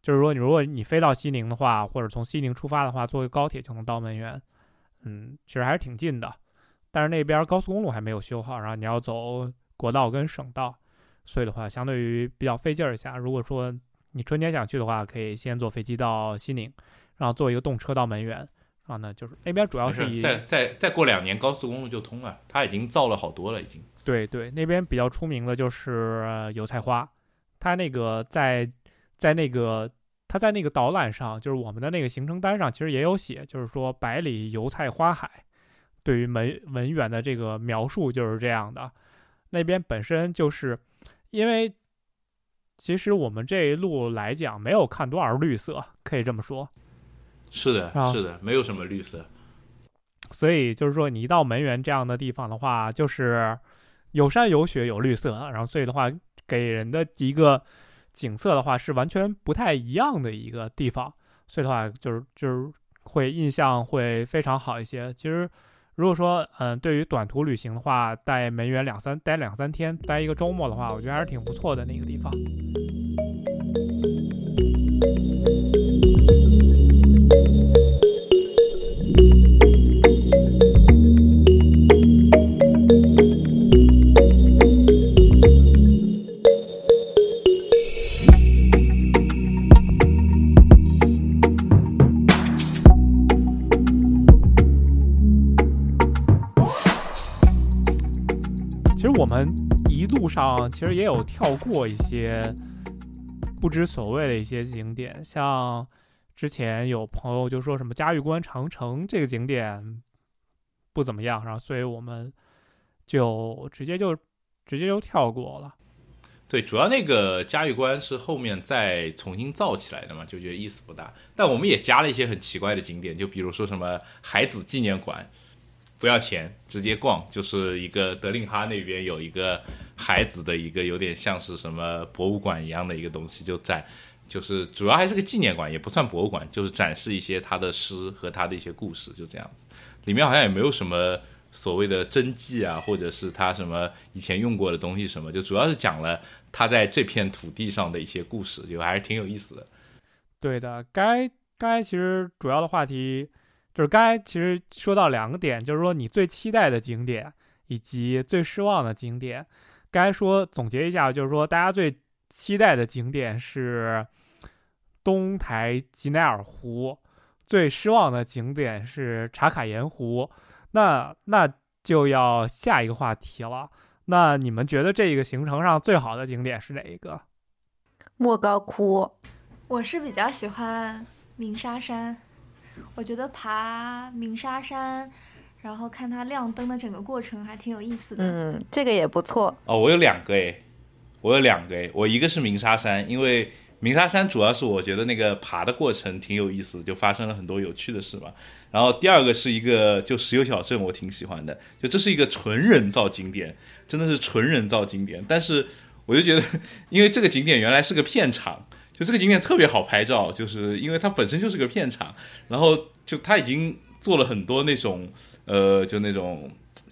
就是说你如果你飞到西宁的话，或者从西宁出发的话，坐个高铁就能到门源。嗯，其实还是挺近的。但是那边高速公路还没有修好，然后你要走国道跟省道，所以的话相对于比较费劲儿一下。如果说你春天想去的话，可以先坐飞机到西宁，然后坐一个动车到门源，然后呢就是那边主要是以再再再过两年高速公路就通了，它已经造了好多了已经。对对，那边比较出名的就是油菜花，它那个在在那个它在那个导览上，就是我们的那个行程单上其实也有写，就是说百里油菜花海。对于文文远的这个描述就是这样的，那边本身就是因为其实我们这一路来讲没有看多少绿色，可以这么说。是的，是的，没有什么绿色。所以就是说，你一到门源这样的地方的话，就是有山有雪有绿色，然后所以的话，给人的一个景色的话是完全不太一样的一个地方，所以的话就是就是会印象会非常好一些。其实。如果说，嗯，对于短途旅行的话，在门源两三待两三天，待一个周末的话，我觉得还是挺不错的那个地方。我们一路上其实也有跳过一些不知所谓的一些景点，像之前有朋友就说什么嘉峪关长城这个景点不怎么样，然后所以我们就直接就直接就跳过了。对，主要那个嘉峪关是后面再重新造起来的嘛，就觉得意思不大。但我们也加了一些很奇怪的景点，就比如说什么海子纪念馆。不要钱，直接逛，就是一个德令哈那边有一个孩子的一个有点像是什么博物馆一样的一个东西，就展，就是主要还是个纪念馆，也不算博物馆，就是展示一些他的诗和他的一些故事，就这样子。里面好像也没有什么所谓的真迹啊，或者是他什么以前用过的东西什么，就主要是讲了他在这片土地上的一些故事，就还是挺有意思的。对的，该该其实主要的话题。就是刚才其实说到两个点，就是说你最期待的景点以及最失望的景点。刚才说总结一下，就是说大家最期待的景点是东台吉乃尔湖，最失望的景点是茶卡盐湖。那那就要下一个话题了。那你们觉得这个行程上最好的景点是哪一个？莫高窟，我是比较喜欢鸣沙山，我觉得爬鸣沙山，然后看它亮灯的整个过程还挺有意思的。嗯，这个也不错。哦，我有两个诶，我有两个诶，我一个是鸣沙山，因为鸣沙山主要是我觉得那个爬的过程挺有意思，就发生了很多有趣的事嘛。然后第二个是一个就石油小镇，我挺喜欢的，就这是一个纯人造景点，真的是纯人造景点。但是我就觉得，因为这个景点原来是个片场，就这个景点特别好拍照，就是因为它本身就是个片场，然后就它已经做了很多那种呃，就那种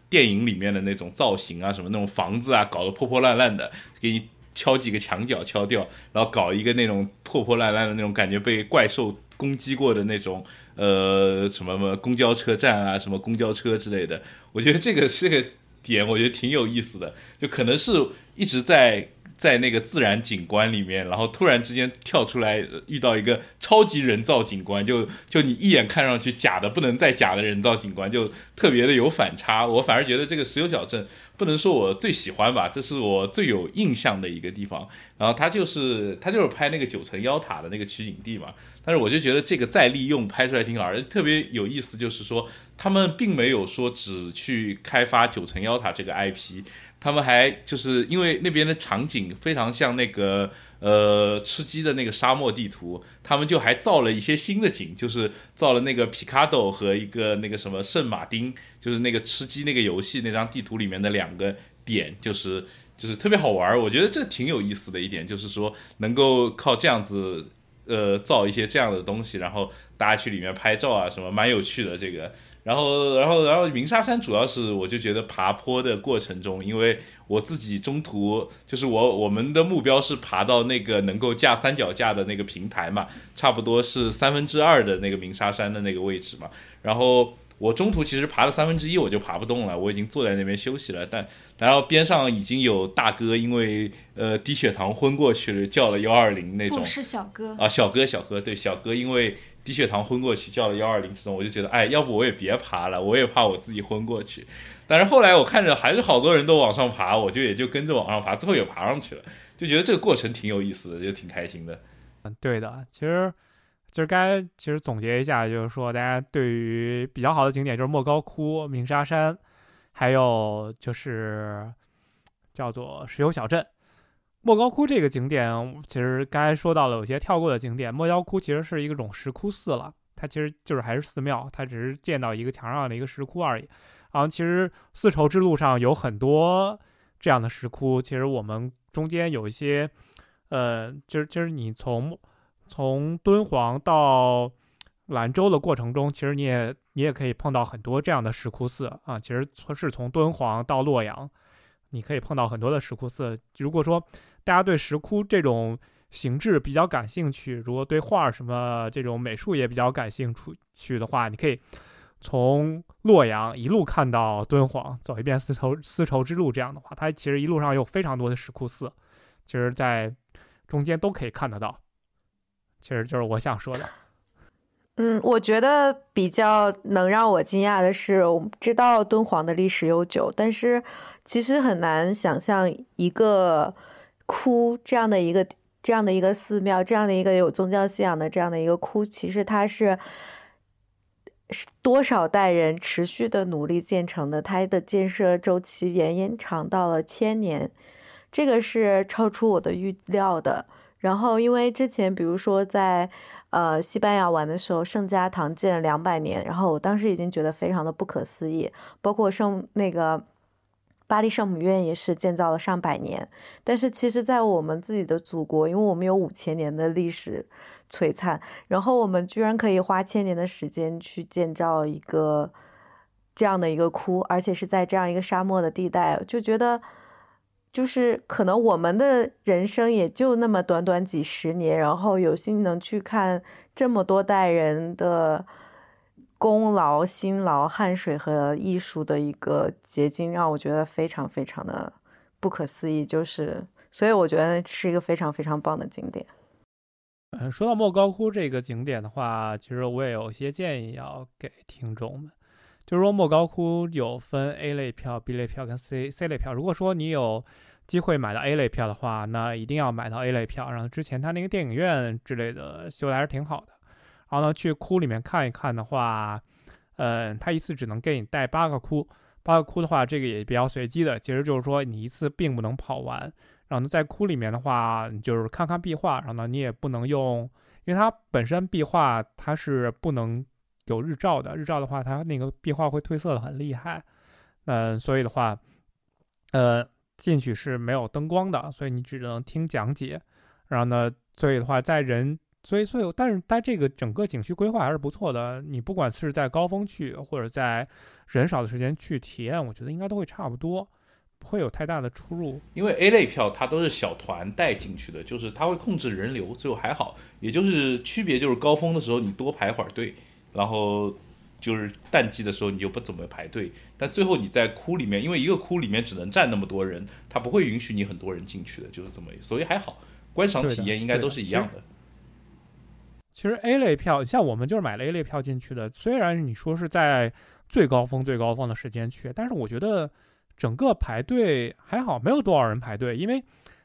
电影里面的那种造型啊，什么那种房子啊，搞得破破烂烂的，给你。敲几个墙角敲掉，然后搞一个那种破破烂烂的那种感觉被怪兽攻击过的那种呃什么什么公交车站啊，什么公交车之类的。我觉得这个这个点，我觉得挺有意思的，就可能是一直在。在那个自然景观里面，然后突然之间跳出来遇到一个超级人造景观，就就你一眼看上去假的不能再假的人造景观，就特别的有反差。我反而觉得这个石油小镇不能说我最喜欢吧，这是我最有印象的一个地方。然后它就是它就是拍那个九层妖塔的那个取景地嘛。但是我就觉得这个再利用拍出来挺好，而特别有意思，就是说他们并没有说只去开发九层妖塔这个 IP。他们还就是因为那边的场景非常像那个呃吃鸡的那个沙漠地图，他们就还造了一些新的景，就是造了那个皮卡多和一个那个什么圣马丁，就是那个吃鸡那个游戏那张地图里面的两个点，就是就是特别好玩。我觉得这挺有意思的一点，就是说能够靠这样子呃造一些这样的东西，然后大家去里面拍照啊什么，蛮有趣的这个。然后，然后，然后，鸣沙山主要是我就觉得爬坡的过程中，因为我自己中途就是我我们的目标是爬到那个能够架三脚架的那个平台嘛，差不多是三分之二的那个鸣沙山的那个位置嘛。然后我中途其实爬了三分之一，我就爬不动了，我已经坐在那边休息了。但然后边上已经有大哥因为呃低血糖昏过去了，叫了幺二零那种。是小哥啊，小哥小哥对小哥因为。低血糖昏过去，叫了幺二零这种，我就觉得，哎，要不我也别爬了，我也怕我自己昏过去。但是后来我看着还是好多人都往上爬，我就也就跟着往上爬，最后也爬上去了，就觉得这个过程挺有意思的，就挺开心的。嗯，对的，其实就是该其实总结一下，就是说大家对于比较好的景点就是莫高窟、鸣沙山，还有就是叫做石油小镇。莫高窟这个景点，其实刚才说到了有些跳过的景点。莫高窟其实是一种石窟寺了，它其实就是还是寺庙，它只是建到一个墙上的一个石窟而已。然后其实丝绸之路上有很多这样的石窟，其实我们中间有一些，呃，就是就是你从从敦煌到兰州的过程中，其实你也你也可以碰到很多这样的石窟寺啊。其实从是从敦煌到洛阳，你可以碰到很多的石窟寺。如果说大家对石窟这种形制比较感兴趣，如果对画什么这种美术也比较感兴趣的话，你可以从洛阳一路看到敦煌，走一遍丝绸丝绸之路。这样的话，它其实一路上有非常多的石窟寺，其实在中间都可以看得到。其实就是我想说的。嗯，我觉得比较能让我惊讶的是，我们知道敦煌的历史悠久，但是其实很难想象一个。窟这样的一个这样的一个寺庙，这样的一个有宗教信仰的这样的一个窟，其实它是多少代人持续的努力建成的，它的建设周期延延长到了千年，这个是超出我的预料的。然后，因为之前比如说在呃西班牙玩的时候，圣家堂建了两百年，然后我当时已经觉得非常的不可思议，包括圣那个。巴黎圣母院也是建造了上百年，但是其实，在我们自己的祖国，因为我们有五千年的历史璀璨，然后我们居然可以花千年的时间去建造一个这样的一个窟，而且是在这样一个沙漠的地带，就觉得就是可能我们的人生也就那么短短几十年，然后有幸能去看这么多代人的。功劳、辛劳、汗水和艺术的一个结晶，让我觉得非常非常的不可思议。就是，所以我觉得是一个非常非常棒的景点。嗯，说到莫高窟这个景点的话，其实我也有些建议要给听众们。就是说，莫高窟有分 A 类票、B 类票跟 C C 类票。如果说你有机会买到 A 类票的话，那一定要买到 A 类票。然后之前他那个电影院之类的修的还是挺好的。然后呢，去窟里面看一看的话，呃，他一次只能给你带八个窟，八个窟的话，这个也比较随机的。其实就是说你一次并不能跑完。然后呢，在窟里面的话，你就是看看壁画。然后呢，你也不能用，因为它本身壁画它是不能有日照的，日照的话，它那个壁画会褪色的很厉害。嗯，所以的话，呃。进去是没有灯光的，所以你只能听讲解。然后呢，所以的话，在人，所以所以，但是它这个整个景区规划还是不错的。你不管是在高峰去，或者在人少的时间去体验，我觉得应该都会差不多，不会有太大的出入。因为 A 类票它都是小团带进去的，就是它会控制人流，最后还好。也就是区别就是高峰的时候你多排会儿队，然后。就是淡季的时候，你就不怎么排队，但最后你在窟里面，因为一个窟里面只能站那么多人，它不会允许你很多人进去的，就是这么，所以还好，观赏体验应该都是一样的。其实 A 类票，像我们就是买了 A 类票进去的，虽然你说是在最高峰、最高峰的时间去，但是我觉得整个排队还好，没有多少人排队，因为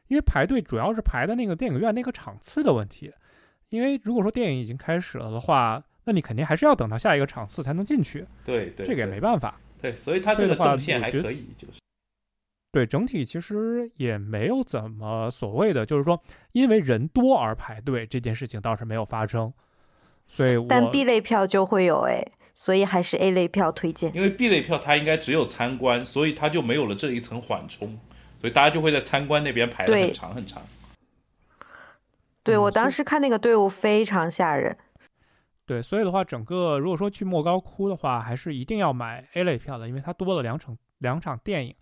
因为排队主要是排的那个电影院那个场次的问题，因为如果说电影已经开始了的话。那你肯定还是要等到下一个场次才能进去，对对，这个也没办法。对，所以它这个动线还可以，就是对整体其实也没有怎么所谓的，就是说因为人多而排队这件事情倒是没有发生。所以，但 B 类票就会有哎，所以还是 A 类票推荐。因为 B 类票它应该只有参观，所以它就没有了这一层缓冲，所以大家就会在参观那边排的很长很长。对我当时看那个队伍非常吓人。对，所以的话，整个如果说去莫高窟的话，还是一定要买 A 类票的，因为它多了两场两场电影。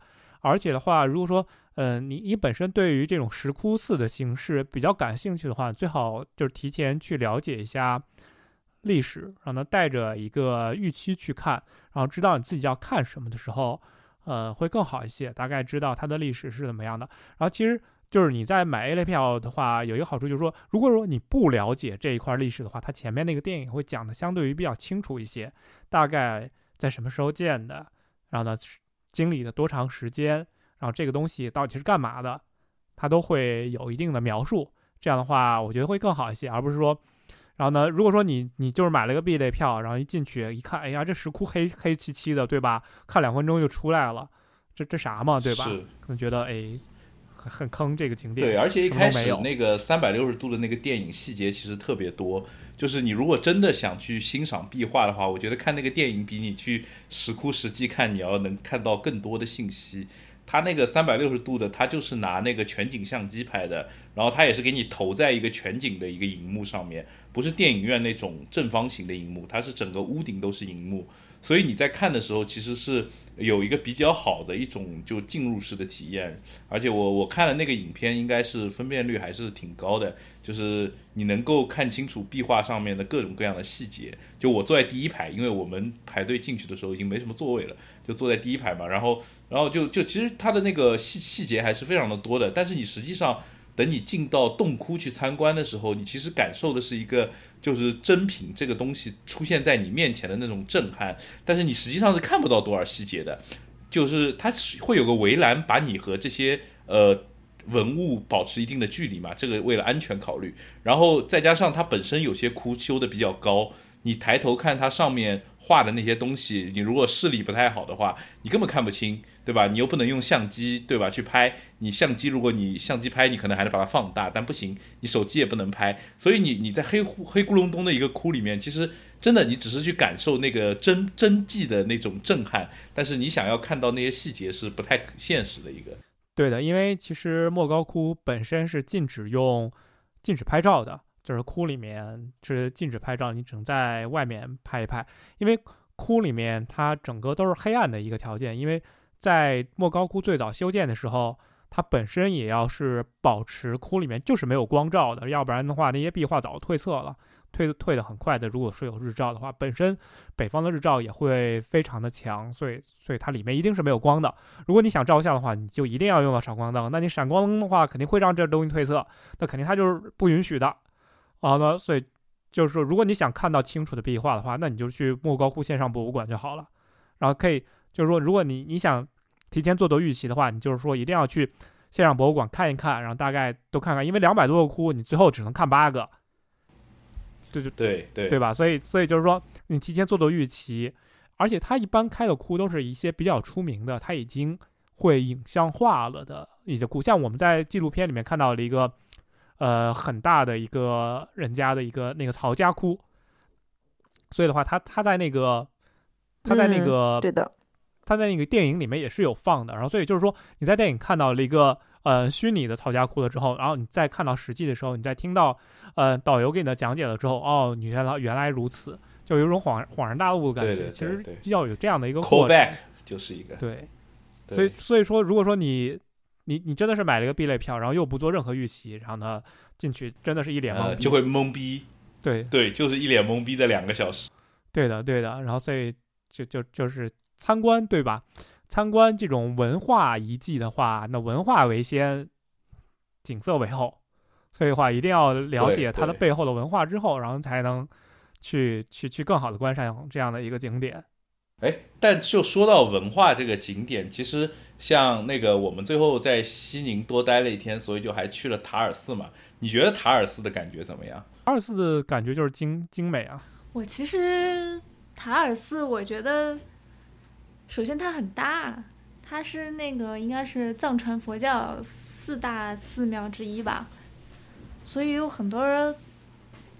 而且的话，如果说，嗯，你你本身对于这种石窟寺的形式比较感兴趣的话，最好就是提前去了解一下历史，让它带着一个预期去看，然后知道你自己要看什么的时候，呃，会更好一些，大概知道它的历史是怎么样的。然后其实。就是你在买 A 类票的话，有一个好处就是说，如果说你不了解这一块历史的话，它前面那个电影会讲的相对于比较清楚一些，大概在什么时候建的，然后呢，经历了多长时间，然后这个东西到底是干嘛的，它都会有一定的描述。这样的话，我觉得会更好一些，而不是说，然后呢，如果说你你就是买了个 B 类票，然后一进去一看，哎呀，这石窟黑黑漆漆的，对吧？看两分钟就出来了，这这啥嘛，对吧？可能觉得哎。很坑这个景点，对，而且一开始那个三百六十度的那个电影细节其实特别多，就是你如果真的想去欣赏壁画的话，我觉得看那个电影比你去石窟实际看你要能看到更多的信息。他那个三百六十度的，他就是拿那个全景相机拍的，然后他也是给你投在一个全景的一个荧幕上面，不是电影院那种正方形的荧幕，它是整个屋顶都是荧幕，所以你在看的时候其实是。有一个比较好的一种就进入式的体验，而且我我看了那个影片，应该是分辨率还是挺高的，就是你能够看清楚壁画上面的各种各样的细节。就我坐在第一排，因为我们排队进去的时候已经没什么座位了，就坐在第一排嘛。然后然后就就其实它的那个细细节还是非常的多的，但是你实际上。等你进到洞窟去参观的时候，你其实感受的是一个就是真品这个东西出现在你面前的那种震撼，但是你实际上是看不到多少细节的，就是它会有个围栏把你和这些呃文物保持一定的距离嘛，这个为了安全考虑，然后再加上它本身有些窟修的比较高。你抬头看它上面画的那些东西，你如果视力不太好的话，你根本看不清，对吧？你又不能用相机，对吧？去拍你相机，如果你相机拍，你可能还能把它放大，但不行，你手机也不能拍。所以你你在黑黑咕隆咚的一个窟里面，其实真的你只是去感受那个真真迹的那种震撼，但是你想要看到那些细节是不太现实的一个。对的，因为其实莫高窟本身是禁止用禁止拍照的。就是窟里面是禁止拍照，你只能在外面拍一拍，因为窟里面它整个都是黑暗的一个条件。因为在莫高窟最早修建的时候，它本身也要是保持窟里面就是没有光照的，要不然的话那些壁画早就褪色了，褪褪的很快的。如果说有日照的话，本身北方的日照也会非常的强，所以所以它里面一定是没有光的。如果你想照相的话，你就一定要用到闪光灯。那你闪光灯的话，肯定会让这东西褪色，那肯定它就是不允许的。好呢，所以就是说，如果你想看到清楚的壁画的话，那你就去莫高窟线上博物馆就好了。然后可以，就是说，如果你你想提前做做预习的话，你就是说一定要去线上博物馆看一看，然后大概都看看，因为两百多个窟，你最后只能看八个，对对对对。对吧？所以所以就是说，你提前做做预期，而且它一般开的窟都是一些比较出名的，它已经会影像化了的一些窟，像我们在纪录片里面看到了一个呃很大的一个人家的一个那个曹家窟，所以的话，他他在那个他在那嗯个、对的，他在那个电影里面也是有放的，然后所以就是说你在电影看到了一个呃虚拟的曹家窟了之后，然后你再看到实际的时候，你再听到呃导游给你的讲解了之后，哦，你原来原来如此，就有一种恍恍然大悟的感觉。对对其实要有这样的一个 callback 就是一个，对，对。所以所以说，如果说你你你真的是买了一个 B 类票，然后又不做任何预习，然后呢进去真的是一脸懵逼，呃就会懵逼，对。对，就是一脸懵逼的两个小时。对的，对的。然后所以就就就是参观，对吧？参观这种文化遗迹的话，那文化为先，景色为后。所以的话，一定要了解它的背后的文化之后，然后才能去去去更好的观赏这样的一个景点。哎，但就说到文化这个景点，其实像那个我们最后在西宁多待了一天，所以就还去了塔尔寺嘛。你觉得塔尔寺的感觉怎么样？塔尔寺的感觉就是精精美啊，我其实塔尔寺，我觉得首先它很大，它是那个应该是藏传佛教四大寺庙之一吧，所以有很多人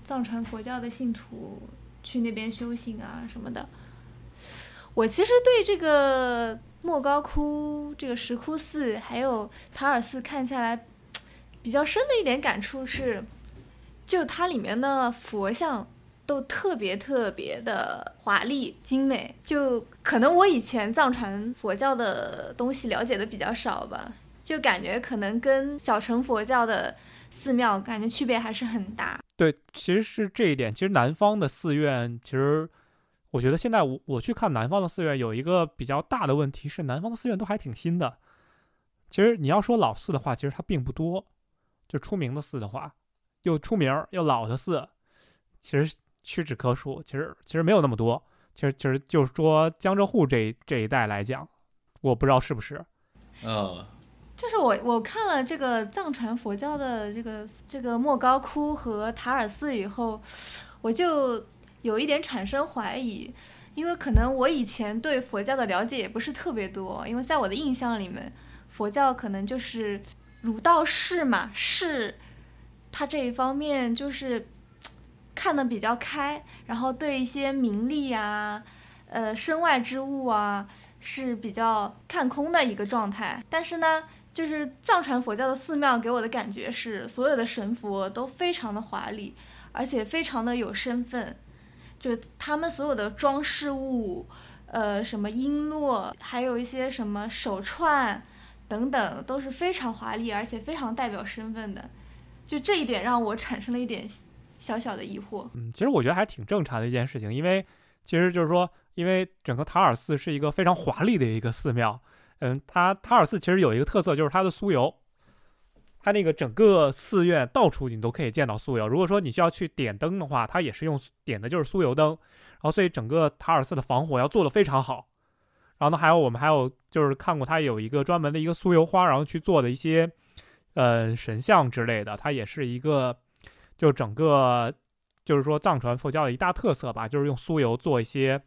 藏传佛教的信徒去那边修行啊什么的。我其实对这个莫高窟、这个石窟寺还有塔尔寺看下来，比较深的一点感触是，就它里面的佛像都特别特别的华丽精美，就可能我以前藏传佛教的东西了解的比较少吧，就感觉可能跟小乘佛教的寺庙感觉区别还是很大。对，其实是这一点。其实南方的寺院，其实我觉得现在我我去看南方的寺院，有一个比较大的问题是，南方的寺院都还挺新的。其实你要说老寺的话，其实它并不多。就出名的寺的话，又出名又老的寺，其实屈指可数。其实其实没有那么多。其实其实就是说江浙沪这一这一带来讲，我不知道是不是。嗯，就是我我看了这个藏传佛教的这个这个莫高窟和塔尔寺以后，我就有一点产生怀疑，因为可能我以前对佛教的了解也不是特别多，因为在我的印象里面，佛教可能就是儒道释嘛，释，它这一方面就是看得比较开，然后对一些名利啊，呃，身外之物啊，是比较看空的一个状态。但是呢，就是藏传佛教的寺庙给我的感觉是，所有的神佛都非常的华丽，而且非常的有身份，就他们所有的装饰物，呃，什么璎珞，还有一些什么手串等等，都是非常华丽，而且非常代表身份的。就这一点让我产生了一点小小的疑惑。嗯，其实我觉得还挺正常的一件事情，因为其实就是说，因为整个塔尔寺是一个非常华丽的一个寺庙。嗯，它塔尔寺其实有一个特色，就是它的酥油，它那个整个寺院到处你都可以见到酥油。如果说你需要去点灯的话，它也是用点的就是酥油灯，然后所以整个塔尔寺的防火要做得非常好。然后呢，还有我们还有就是看过它有一个专门的一个酥油花，然后去做的一些呃神像之类的，它也是一个就整个就是说藏传佛教的一大特色吧，就是用酥油做一些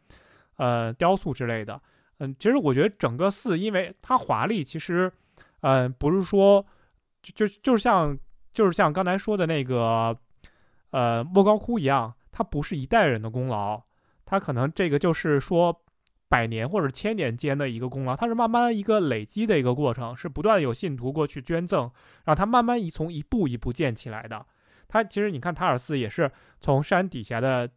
呃雕塑之类的。嗯，其实我觉得整个寺因为它华丽，其实嗯、不是说就就就是像就是像刚才说的那个呃莫高窟一样，它不是一代人的功劳，它可能这个就是说。百年或者千年间的一个功劳，它是慢慢一个累积的一个过程，是不断有信徒过去捐赠，让它慢慢一从一步一步建起来的。它其实你看塔尔寺也是从山底下的，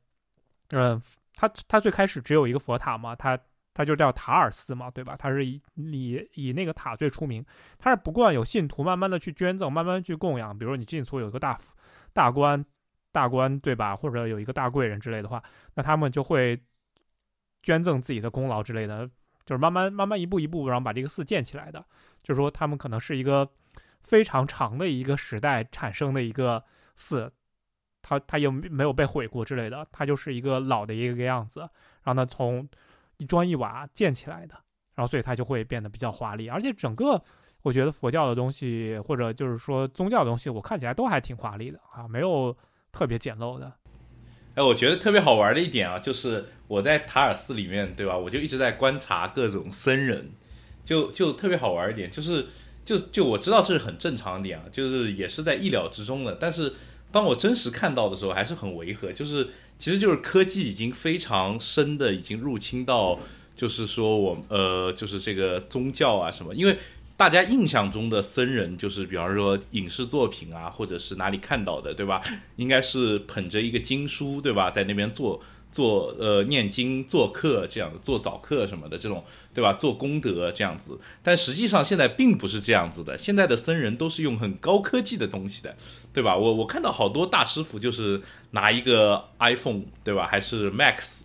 嗯、它它最开始只有一个佛塔嘛，它它就叫塔尔寺嘛，对吧？它是以以以那个塔最出名，它是不惯有信徒慢慢的去捐赠，慢慢去供养。比如你进所有一个大大官大官对吧，或者有一个大贵人之类的话，那他们就会捐赠自己的功劳之类的，就是慢慢慢慢一步一步，然后把这个寺建起来的。就是说他们可能是一个非常长的一个时代产生的一个寺，它它又没有被毁过之类的，它就是一个老的一个样子，然后呢从一砖一瓦建起来的，然后所以它就会变得比较华丽，而且整个我觉得佛教的东西或者就是说宗教的东西，我看起来都还挺华丽的啊，没有特别简陋的。哎，我觉得特别好玩的一点啊，就是我在塔尔寺里面，对吧？我就一直在观察各种僧人，就就特别好玩一点，就是就就我知道这是很正常一点啊，就是也是在意料之中的。但是当我真实看到的时候，还是很违和，就是其实就是科技已经非常深的已经入侵到，就是说我呃，就是这个宗教啊什么，因为。大家印象中的僧人，就是比方说影视作品啊，或者是哪里看到的，对吧？应该是捧着一个经书，对吧？在那边做做呃念经、做课这样的，做早课什么的这种，对吧？做功德这样子。但实际上现在并不是这样子的，现在的僧人都是用很高科技的东西的，对吧？我我看到好多大师傅就是拿一个 iPhone，对吧？还是 Max，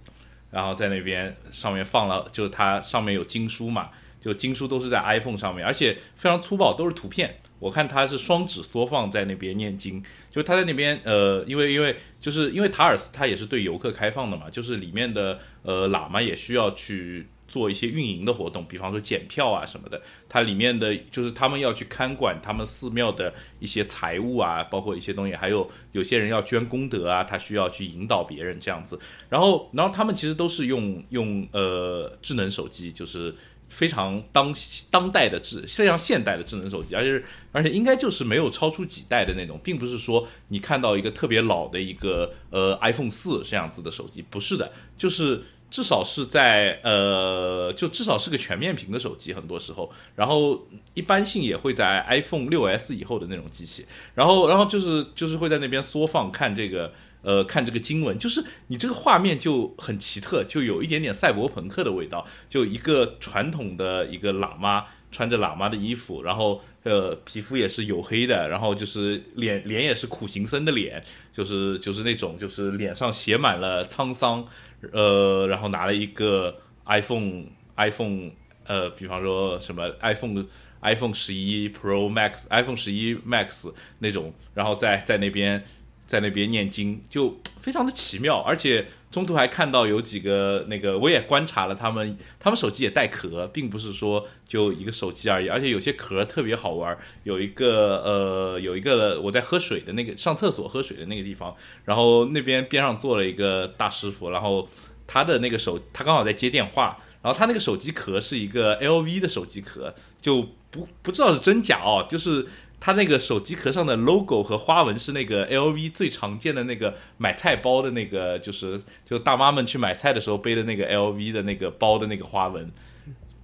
然后在那边上面放了，就是它上面有经书嘛。就经书都是在 iPhone 上面，而且非常粗暴，都是图片。我看他是双指缩放在那边念经，就他在那边，呃，因为因为就是因为塔尔斯他也是对游客开放的嘛，就是里面的呃喇嘛也需要去做一些运营的活动，比方说检票啊什么的。它里面的就是他们要去看管他们寺庙的一些财物啊，包括一些东西，还有有些人要捐功德啊，他需要去引导别人这样子。然后然后他们其实都是用用呃智能手机，就是。非常当当代的智非常现代的智能手机，而且而且应该就是没有超出几代的那种，并不是说你看到一个特别老的一个呃 iPhone 四这样子的手机，不是的，就是至少是在呃就至少是个全面屏的手机，很多时候，然后一般性也会在 iPhone 六 S 以后的那种机器，然后然后就是就是会在那边缩放看这个。呃，看这个经文，就是你这个画面就很奇特，就有一点点赛博朋克的味道。就一个传统的一个喇嘛，穿着喇嘛的衣服，然后呃，皮肤也是黝黑的，然后就是脸脸也是苦行僧的脸，就是就是那种就是脸上写满了沧桑，呃，然后拿了一个 iPhone iPhone，呃，比方说什么 iPhone iPhone 十一 Pro Max iPhone 十一 Max 那种，然后在在那边。在那边念经就 非常的奇妙，而且中途还看到有几个那个，我也观察了他们，他们手机也带壳，并不是说就一个手机而已，而且有些壳特别好玩。有一个呃，有一个我在喝水的那个上厕所喝水的那个地方，然后那边边上坐了一个大师傅，然后他的那个手他刚好在接电话，然后他那个手机壳是一个 LV 的手机壳，就不不知道是真假哦，就是。它那个手机壳上的 logo 和花纹是那个 LV 最常见的那个买菜包的那个，就是就大妈们去买菜的时候背的那个 LV 的那个包的那个花纹。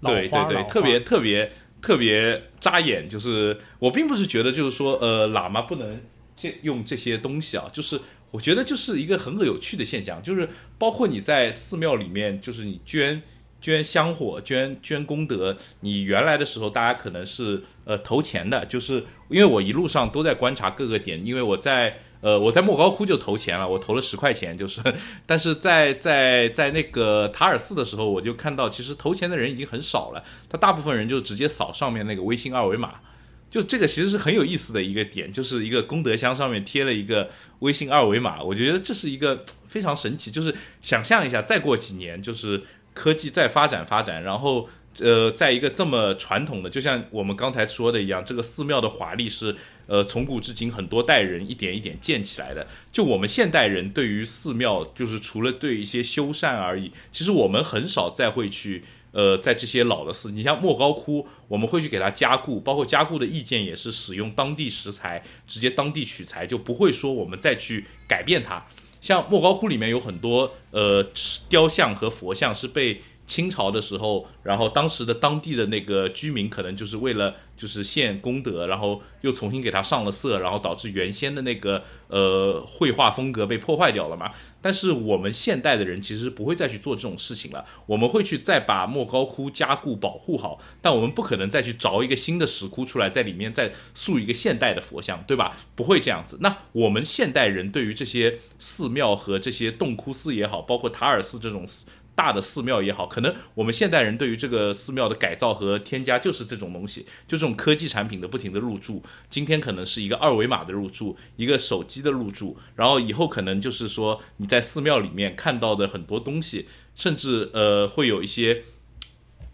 对对对，特别特别特别扎眼。就是我并不是觉得就是说呃喇嘛不能这用这些东西啊，就是我觉得就是一个很有趣的现象，就是包括你在寺庙里面，就是你捐。捐香火、捐捐功德，你原来的时候大家可能是呃投钱的，就是因为我一路上都在观察各个点，因为我在呃我在莫高窟就投钱了，我投了十块钱，就是，但是在在在那个塔尔寺的时候，我就看到其实投钱的人已经很少了，他大部分人就直接扫上面那个微信二维码，就这个其实是很有意思的一个点，就是一个功德箱上面贴了一个微信二维码，我觉得这是一个非常神奇，就是想象一下，再过几年就是。科技在发展发展，然后呃，在一个这么传统的，就像我们刚才说的一样，这个寺庙的华丽是呃从古至今很多代人一点一点建起来的。就我们现代人对于寺庙，就是除了对一些修缮而已，其实我们很少再会去呃在这些老的寺，你像莫高窟，我们会去给它加固，包括加固的意见也是使用当地食材，直接当地取材，就不会说我们再去改变它。像莫高窟里面有很多呃雕像和佛像是被清朝的时候，然后当时的当地的那个居民可能就是为了就是献功德，然后又重新给它上了色，然后导致原先的那个呃绘画风格被破坏掉了嘛。但是我们现代的人其实不会再去做这种事情了，我们会去再把莫高窟加固保护好，但我们不可能再去凿一个新的石窟出来，在里面再塑一个现代的佛像，对吧？不会这样子。那我们现代人对于这些寺庙和这些洞窟寺也好，包括塔尔寺这种。大的寺庙也好，可能我们现代人对于这个寺庙的改造和添加就是这种东西，就这种科技产品的不停的入驻。今天可能是一个二维码的入驻，一个手机的入驻，然后以后可能就是说你在寺庙里面看到的很多东西，甚至呃会有一些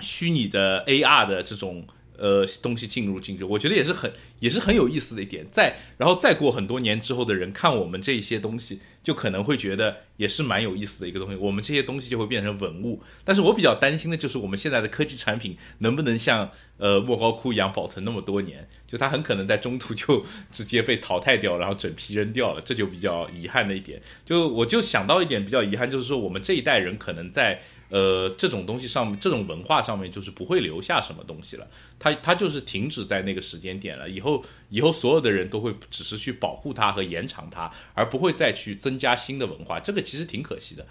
虚拟的 AR 的这种呃东西进入进去，我觉得也是很也是很有意思的一点。再然后再过很多年之后的人看我们这些东西，就可能会觉得也是蛮有意思的一个东西。我们这些东西就会变成文物。但是我比较担心的就是我们现在的科技产品能不能像呃莫高窟一样保存那么多年？就它很可能在中途就直接被淘汰掉，然后整批扔掉了，这就比较遗憾的一点。就我就想到一点比较遗憾，就是说我们这一代人可能在。呃，这种东西上面，这种文化上面就是不会留下什么东西了，它它就是停止在那个时间点了。以后以后所有的人都会只是去保护它和延长它，而不会再去增加新的文化。这个其实挺可惜的。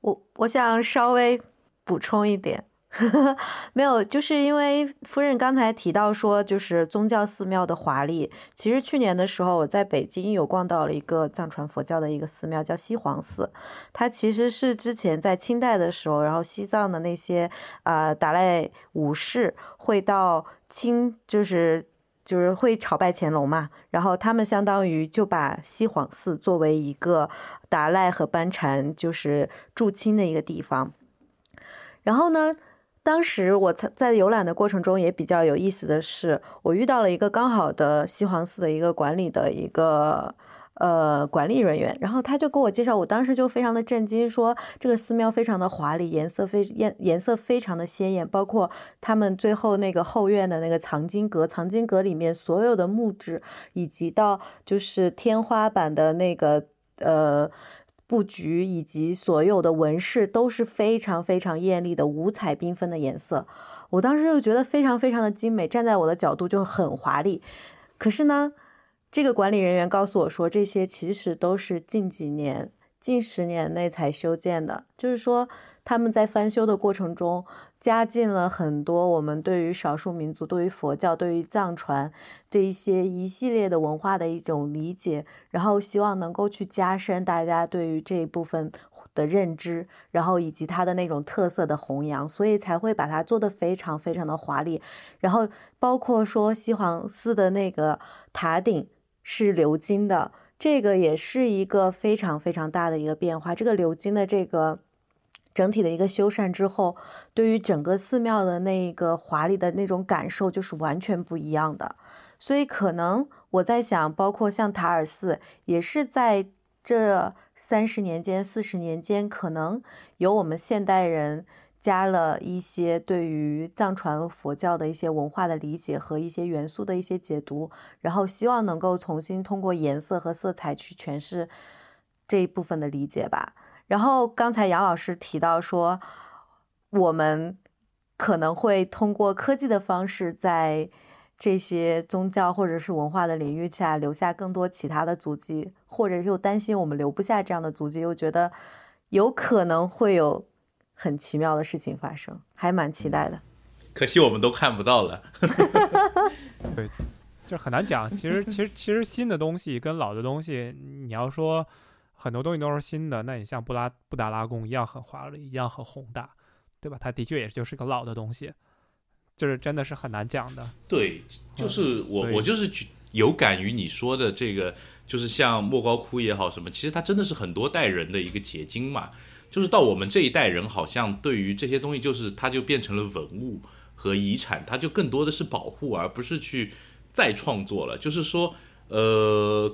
我我想稍微补充一点。没有，就是因为夫人刚才提到说，就是宗教寺庙的华丽。其实去年的时候，我在北京有逛到了一个藏传佛教的一个寺庙，叫西黄寺。它其实是之前在清代的时候，然后西藏的那些啊达赖武士会到清，就是就是会朝拜乾隆嘛。然后他们相当于就把西黄寺作为一个达赖和班禅就是驻清的一个地方。然后呢？当时我在游览的过程中也比较有意思的是，我遇到了一个刚好的西黄寺的一个管理的一个呃管理人员，然后他就给我介绍，我当时就非常的震惊，说这个寺庙非常的华丽，颜色非颜颜色非常的鲜艳，包括他们最后那个后院的那个藏经阁，藏经阁里面所有的木质，以及到就是天花板的那个呃。布局以及所有的纹饰都是非常非常艳丽的五彩缤纷的颜色，我当时就觉得非常非常的精美，站在我的角度就很华丽。可是呢，这个管理人员告诉我说，这些其实都是近几年、近十年内才修建的，就是说他们在翻修的过程中。加进了很多我们对于少数民族、对于佛教、对于藏传这一些一系列的文化的一种理解，然后希望能够去加深大家对于这一部分的认知，然后以及它的那种特色的弘扬，所以才会把它做得非常非常的华丽。然后包括说西黄寺的那个塔顶是鎏金的，这个也是一个非常非常大的一个变化。这个鎏金的这个。整体的一个修缮之后，对于整个寺庙的那个华丽的那种感受就是完全不一样的。所以可能我在想，包括像塔尔寺，也是在这三十年间、四十年间，可能有我们现代人加了一些对于藏传佛教的一些文化的理解和一些元素的一些解读，然后希望能够重新通过颜色和色彩去诠释这一部分的理解吧。然后刚才杨老师提到说，我们可能会通过科技的方式，在这些宗教或者是文化的领域下留下更多其他的足迹，或者又担心我们留不下这样的足迹，又觉得有可能会有很奇妙的事情发生，还蛮期待的。可惜我们都看不到了。对，就很难讲。其实，其实，其实新的东西跟老的东西，你要说。很多东西都是新的，那你像布拉布达拉宫一样很华丽，一样很宏大，对吧？它的确也就是个老的东西，就是真的是很难讲的。对，就是我我就是有感于你说的这个，就是像莫高窟也好什么，其实它真的是很多代人的一个结晶嘛。就是到我们这一代人，好像对于这些东西，就是它就变成了文物和遗产，它就更多的是保护，而不是去再创作了。就是说，呃。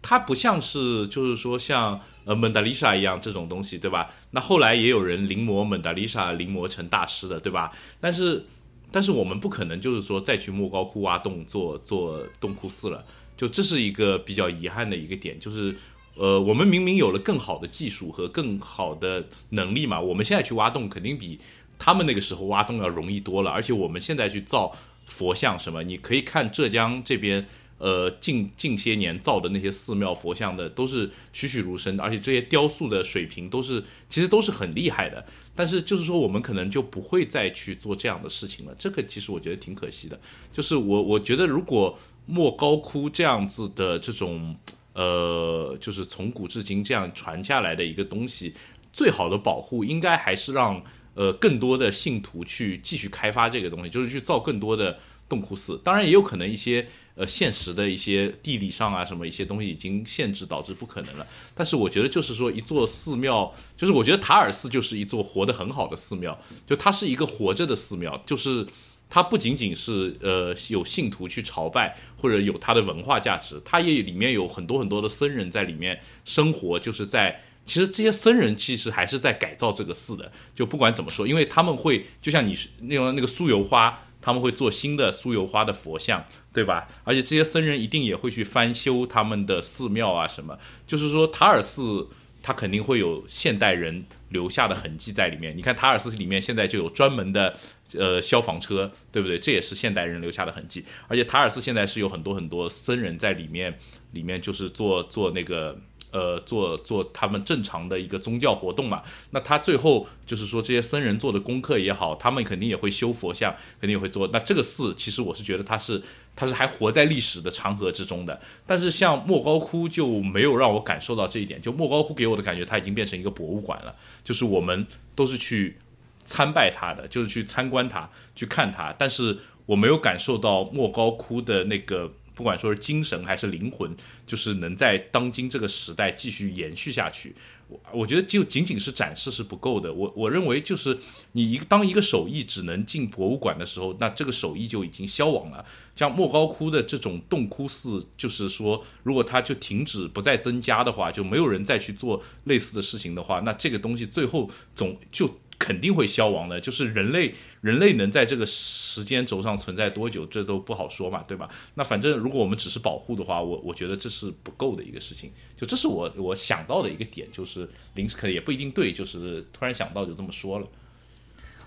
它不像是，就是说像呃蒙达丽莎一样这种东西，对吧？那后来也有人临摹蒙达丽莎，临摹成大师的，对吧？但是，但是我们不可能就是说再去莫高窟挖洞做做洞窟寺了，就这是一个比较遗憾的一个点，就是呃我们明明有了更好的技术和更好的能力嘛，我们现在去挖洞肯定比他们那个时候挖洞要容易多了，而且我们现在去造佛像什么，你可以看浙江这边。呃，近近些年造的那些寺庙佛像的都是栩栩如生的，而且这些雕塑的水平都是其实都是很厉害的。但是就是说，我们可能就不会再去做这样的事情了。这个其实我觉得挺可惜的。就是我我觉得，如果莫高窟这样子的这种呃，就是从古至今这样传下来的一个东西，最好的保护应该还是让呃更多的信徒去继续开发这个东西，就是去造更多的。洞窟寺当然也有可能一些呃现实的一些地理上啊什么一些东西已经限制导致不可能了，但是我觉得就是说一座寺庙，就是我觉得塔尔寺就是一座活得很好的寺庙，就它是一个活着的寺庙，就是它不仅仅是呃有信徒去朝拜，或者有它的文化价值，它也里面有很多很多的僧人在里面生活，就是在其实这些僧人其实还是在改造这个寺的。就不管怎么说，因为他们会就像你那种那个酥油花，他们会做新的酥油花的佛像，对吧？而且这些僧人一定也会去翻修他们的寺庙啊什么。就是说塔尔寺它肯定会有现代人留下的痕迹在里面。你看塔尔寺里面现在就有专门的。呃，消防车，对不对？这也是现代人留下的痕迹。而且塔尔寺现在是有很多很多僧人在里面，里面就是做做那个呃，做做他们正常的一个宗教活动嘛。那他最后就是说，这些僧人做的功课也好，他们肯定也会修佛像，肯定也会做。那这个寺，其实我是觉得它是它是还活在历史的长河之中的。但是像莫高窟就没有让我感受到这一点。就莫高窟给我的感觉，它已经变成一个博物馆了。就是我们都是去。参拜它的就是去参观它，去看它，但是我没有感受到莫高窟的那个，不管说是精神还是灵魂，就是能在当今这个时代继续延续下去。我我觉得就仅仅是展示是不够的。我我认为就是你一个当一个手艺只能进博物馆的时候，那这个手艺就已经消亡了。像莫高窟的这种洞窟寺，就是说如果它就停止不再增加的话，就没有人再去做类似的事情的话，那这个东西最后总就。肯定会消亡的，就是人类，人类能在这个时间轴上存在多久，这都不好说嘛，对吧？那反正如果我们只是保护的话，我我觉得这是不够的一个事情。就这是我我想到的一个点，就是临时可能也不一定对，就是突然想到就这么说了。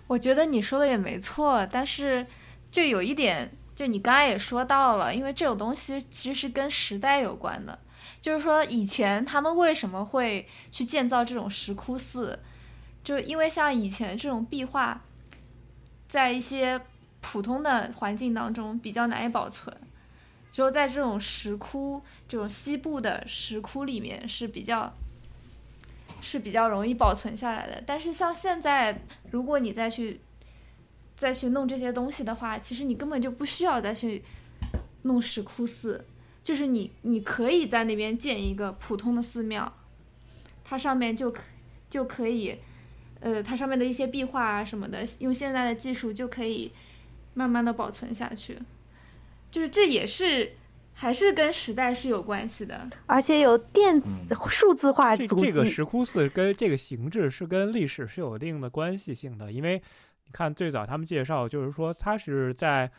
我觉得你说的也没错，但是就有一点，就你刚才也说到了，因为这种东西其实是跟时代有关的，就是说以前他们为什么会去建造这种石窟寺？就因为像以前这种壁画，在一些普通的环境当中比较难以保存，只有在这种石窟，这种西部的石窟里面是比较是比较容易保存下来的。但是像现在，如果你再去再去弄这些东西的话，其实你根本就不需要再去弄石窟寺，就是你你可以在那边建一个普通的寺庙，它上面就就可以。呃，它上面的一些壁画啊什么的，用现在的技术就可以慢慢的保存下去，就是这也是还是跟时代是有关系的，而且有电子数字化这这个石窟寺跟这个形制是跟历史是有一定的关系性的，因为你看最早他们介绍就是说它是在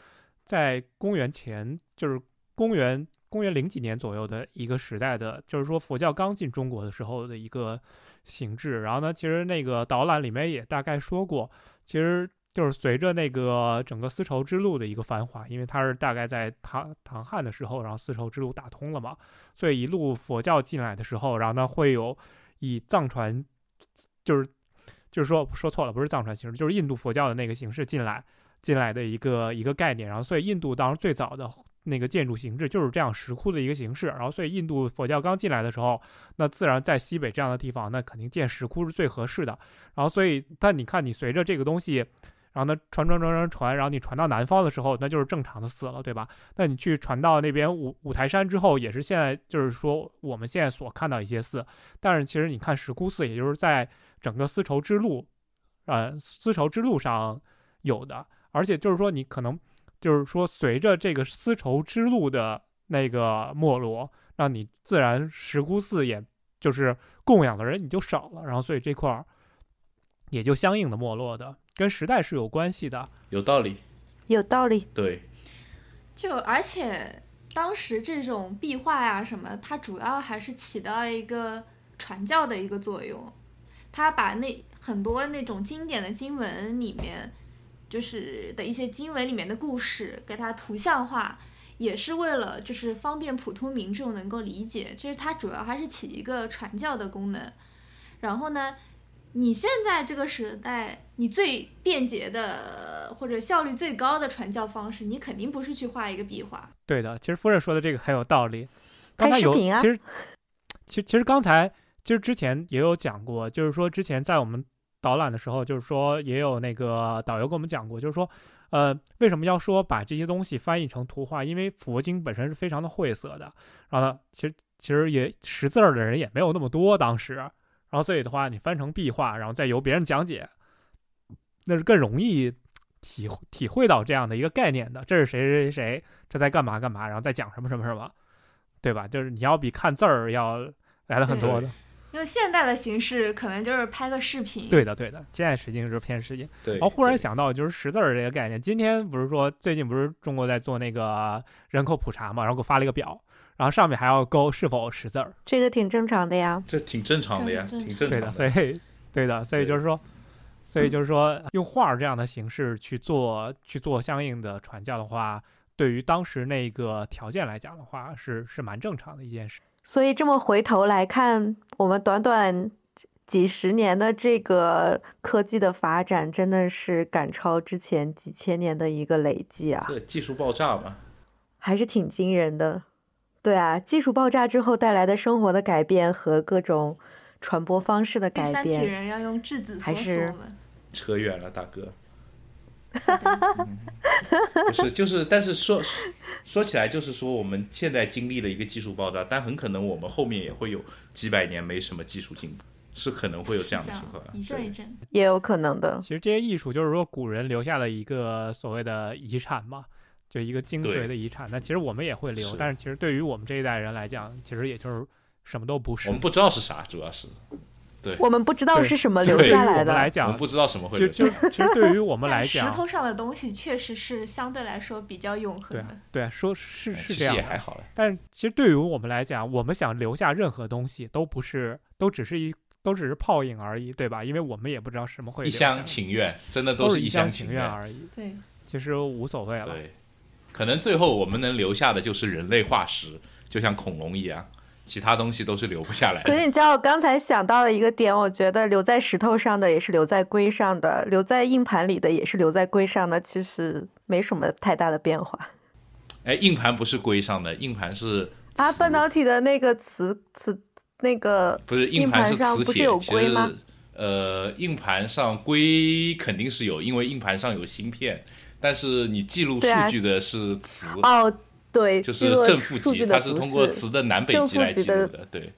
在公元前就是公元公元零几年左右的一个时代的，就是说佛教刚进中国的时候的一个。形制，然后呢，其实那个导览里面也大概说过，其实就是随着那个整个丝绸之路的一个繁华，因为它是大概在唐唐汉的时候，然后丝绸之路打通了嘛，所以一路佛教进来的时候，然后呢会有以藏传，就是就是说说错了，不是藏传形式，就是印度佛教的那个形式进来进来的一个一个概念，然后所以印度当时最早的。那个建筑形制就是这样石窟的一个形式，然后所以印度佛教刚进来的时候，那自然在西北这样的地方，那肯定建石窟是最合适的。然后所以，但你看你随着这个东西，然后呢传传传传传，然后你传到南方的时候，那就是正常的寺了，对吧？那你去传到那边五五台山之后，也是现在就是说我们现在所看到一些寺，但是其实你看石窟寺，也就是在整个丝绸之路，呃，丝绸之路上有的，而且就是说你可能。就是说，随着这个丝绸之路的那个没落，让你自然石窟寺也就是供养的人你就少了，然后所以这块儿也就相应的没落的，跟时代是有关系的。有道理，有道理。对，就而且当时这种壁画呀什么，它主要还是起到一个传教的一个作用，它把那很多那种经典的经文里面。就是的一些经文里面的故事，给它图像化，也是为了就是方便普通民众能够理解。这是它主要还是起一个传教的功能。然后呢，你现在这个时代，你最便捷的或者效率最高的传教方式，你肯定不是去画一个壁画。对的，其实夫人说的这个很有道理。刚才有，其实，其实其实刚才其实之前也有讲过，就是说之前在我们。导览的时候，就是说也有那个导游跟我们讲过，就是说，呃，为什么要说把这些东西翻译成图画？因为佛经本身是非常的晦涩的，然后呢，其实其实也识字儿的人也没有那么多，当时，然后所以的话，你翻成壁画，然后再由别人讲解，那是更容易体体会到这样的一个概念的，这是谁谁谁谁，这在干嘛干嘛，然后再讲什么什么什么，对吧？就是你要比看字儿要来的很多的。用现代的形式，可能就是拍个视频。对的，对的，现在实际是偏视频。对。然后忽然想到，就是识字儿这个概念。今天不是说最近不是中国在做那个人口普查嘛？然后给我发了一个表，然后上面还要勾是否识字儿。这个挺正常的呀。这挺正常的呀，挺正常的。所以，对的，所以就是说，所以就是说，用画这样的形式去做去做相应的传教的话，对于当时那个条件来讲的话，是是蛮正常的一件事。所以这么回头来看，我们短短几十年的这个科技的发展，真的是赶超之前几千年的一个累计啊！这，技术爆炸嘛，还是挺惊人的。对啊，技术爆炸之后带来的生活的改变和各种传播方式的改变，第三体人要用质子还是扯远了，大哥。不是，就是，但是说说起来，就是说我们现在经历了一个技术爆炸，但很可能我们后面也会有几百年没什么技术进步，是可能会有这样的情况，一阵一阵，也有可能的。其实这些艺术就是说古人留下了一个所谓的遗产嘛，就一个精髓的遗产。那其实我们也会留，但是其实对于我们这一代人来讲，其实也就是什么都不是。我们不知道是啥，主要是。对，我们不知道是什么留下来的。来讲，不知道什么会就就其实对于我们来讲，石头上的东西确实是相对来说比较永恒的。对啊，说是是这样，也还好了。但其实对于我们来讲，我们想留下任何东西，都不是，都只是一，都只是泡影而已，对吧？因为我们也不知道什么会。一厢情愿，真的都是一厢情愿而已。对，其实无所谓了。对，可能最后我们能留下的就是人类化石，就像恐龙一样。其他东西都是留不下来的。可是你知道，我刚才想到了一个点，我觉得留在石头上的也是留在龟上的，留在硬盘里的也是留在龟上的，其实没什么太大的变化。哎，硬盘不是龟上的，硬盘是啊，半导体的那个磁磁那个不是硬盘上不是有龟吗？呃，硬盘上硅肯定是有，因为硬盘上有芯片，但是你记录数据的是磁哦。对，就是正负极，它是通过磁的南北极来记录的。对，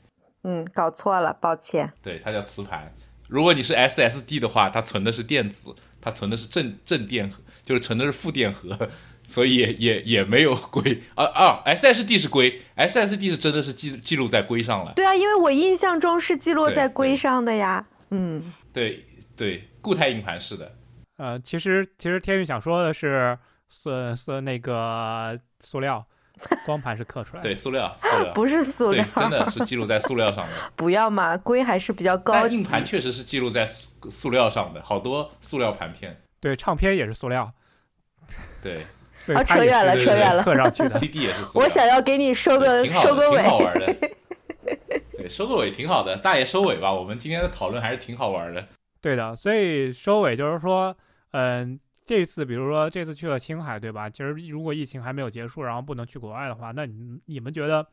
嗯，搞错了，抱歉。对，它叫磁盘。如果你是 SSD 的话，它存的是电子，它存的是正正电荷，就是存的是负电荷，所以也也也没有硅啊啊，SSD 是硅，SSD 是真的是记记录在硅上了。对啊，因为我印象中是记录在硅上的呀。嗯，对对，固态硬盘是的。呃，其实其实天宇想说的是。是是那个塑料，光盘是刻出来的。对，塑料，塑料 不是塑料，真的是记录在塑料上的。不要嘛，硅还是比较高硬盘确实是记录在塑塑料上的，好多塑料盘片。对，唱片也是塑料。对，啊，扯远了，扯远了。刻上去的 CD 也是。塑料。我想要给你收个收个尾，挺好玩的。对，收个尾挺好的，大爷收尾吧。我们今天的讨论还是挺好玩的。对的，所以收尾就是说，嗯。这次，比如说这次去了青海，对吧？其实如果疫情还没有结束，然后不能去国外的话，那你你们觉得，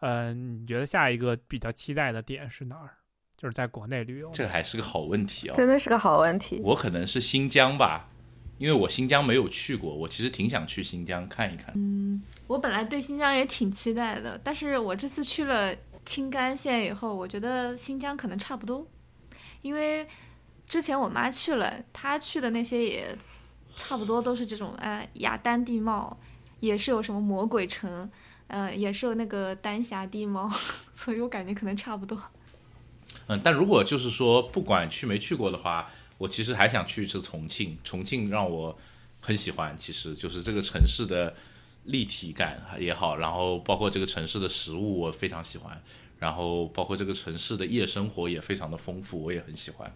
嗯，你觉得下一个比较期待的点是哪儿？就是在国内旅游。这还是个好问题哦，真的是个好问题。我可能是新疆吧，因为我新疆没有去过，我其实挺想去新疆看一看。嗯，我本来对新疆也挺期待的，但是我这次去了青甘县以后，我觉得新疆可能差不多，因为之前我妈去了，她去的那些也。差不多都是这种，呃，雅丹地貌，也是有什么魔鬼城，呃，也是有那个丹霞地貌，所以我感觉可能差不多。嗯，但如果就是说不管去没去过的话，我其实还想去一次重庆。重庆让我很喜欢，其实就是这个城市的立体感也好，然后包括这个城市的食物我非常喜欢，然后包括这个城市的夜生活也非常的丰富，我也很喜欢。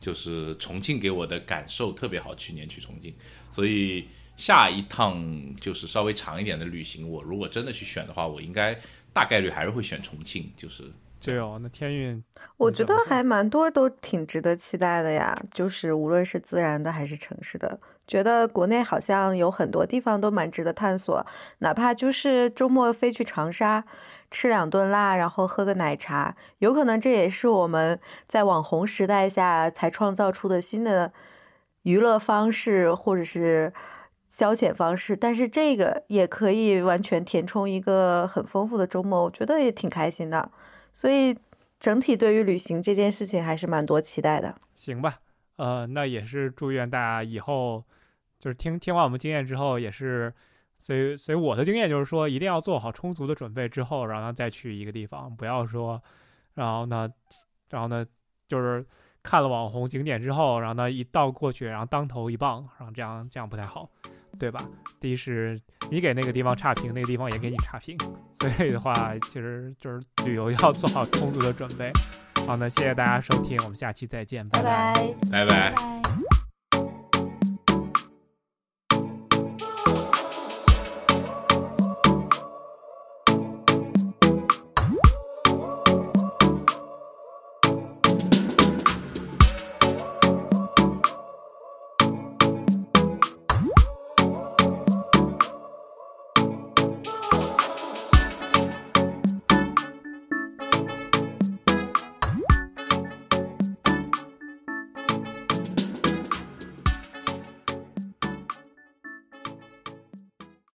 就是重庆给我的感受特别好，去年去重庆，所以下一趟就是稍微长一点的旅行，我如果真的去选的话，我应该大概率还是会选重庆。就是对哦，那天运，我觉得还蛮多都挺值得期待的呀。就是无论是自然的还是城市的，觉得国内好像有很多地方都蛮值得探索，哪怕就是周末飞去长沙。吃两顿辣，然后喝个奶茶，有可能这也是我们在网红时代下才创造出的新的娱乐方式或者是消遣方式。但是这个也可以完全填充一个很丰富的周末，我觉得也挺开心的。所以整体对于旅行这件事情还是蛮多期待的。行吧，呃，那也是祝愿大家以后就是听听完我们经验之后，也是，所以所以我的经验就是说，一定要做好充足的准备之后，然后再去一个地方，不要说，然后呢，然后呢，就是看了网红景点之后，然后呢一到过去，然后当头一棒，然后这样这样不太好，对吧？第一是你给那个地方差评，那个地方也给你差评，所以的话，其实就是旅游 要做好充足的准备。好，那谢谢大家收听，我们下期再见，拜拜。拜。拜拜。拜。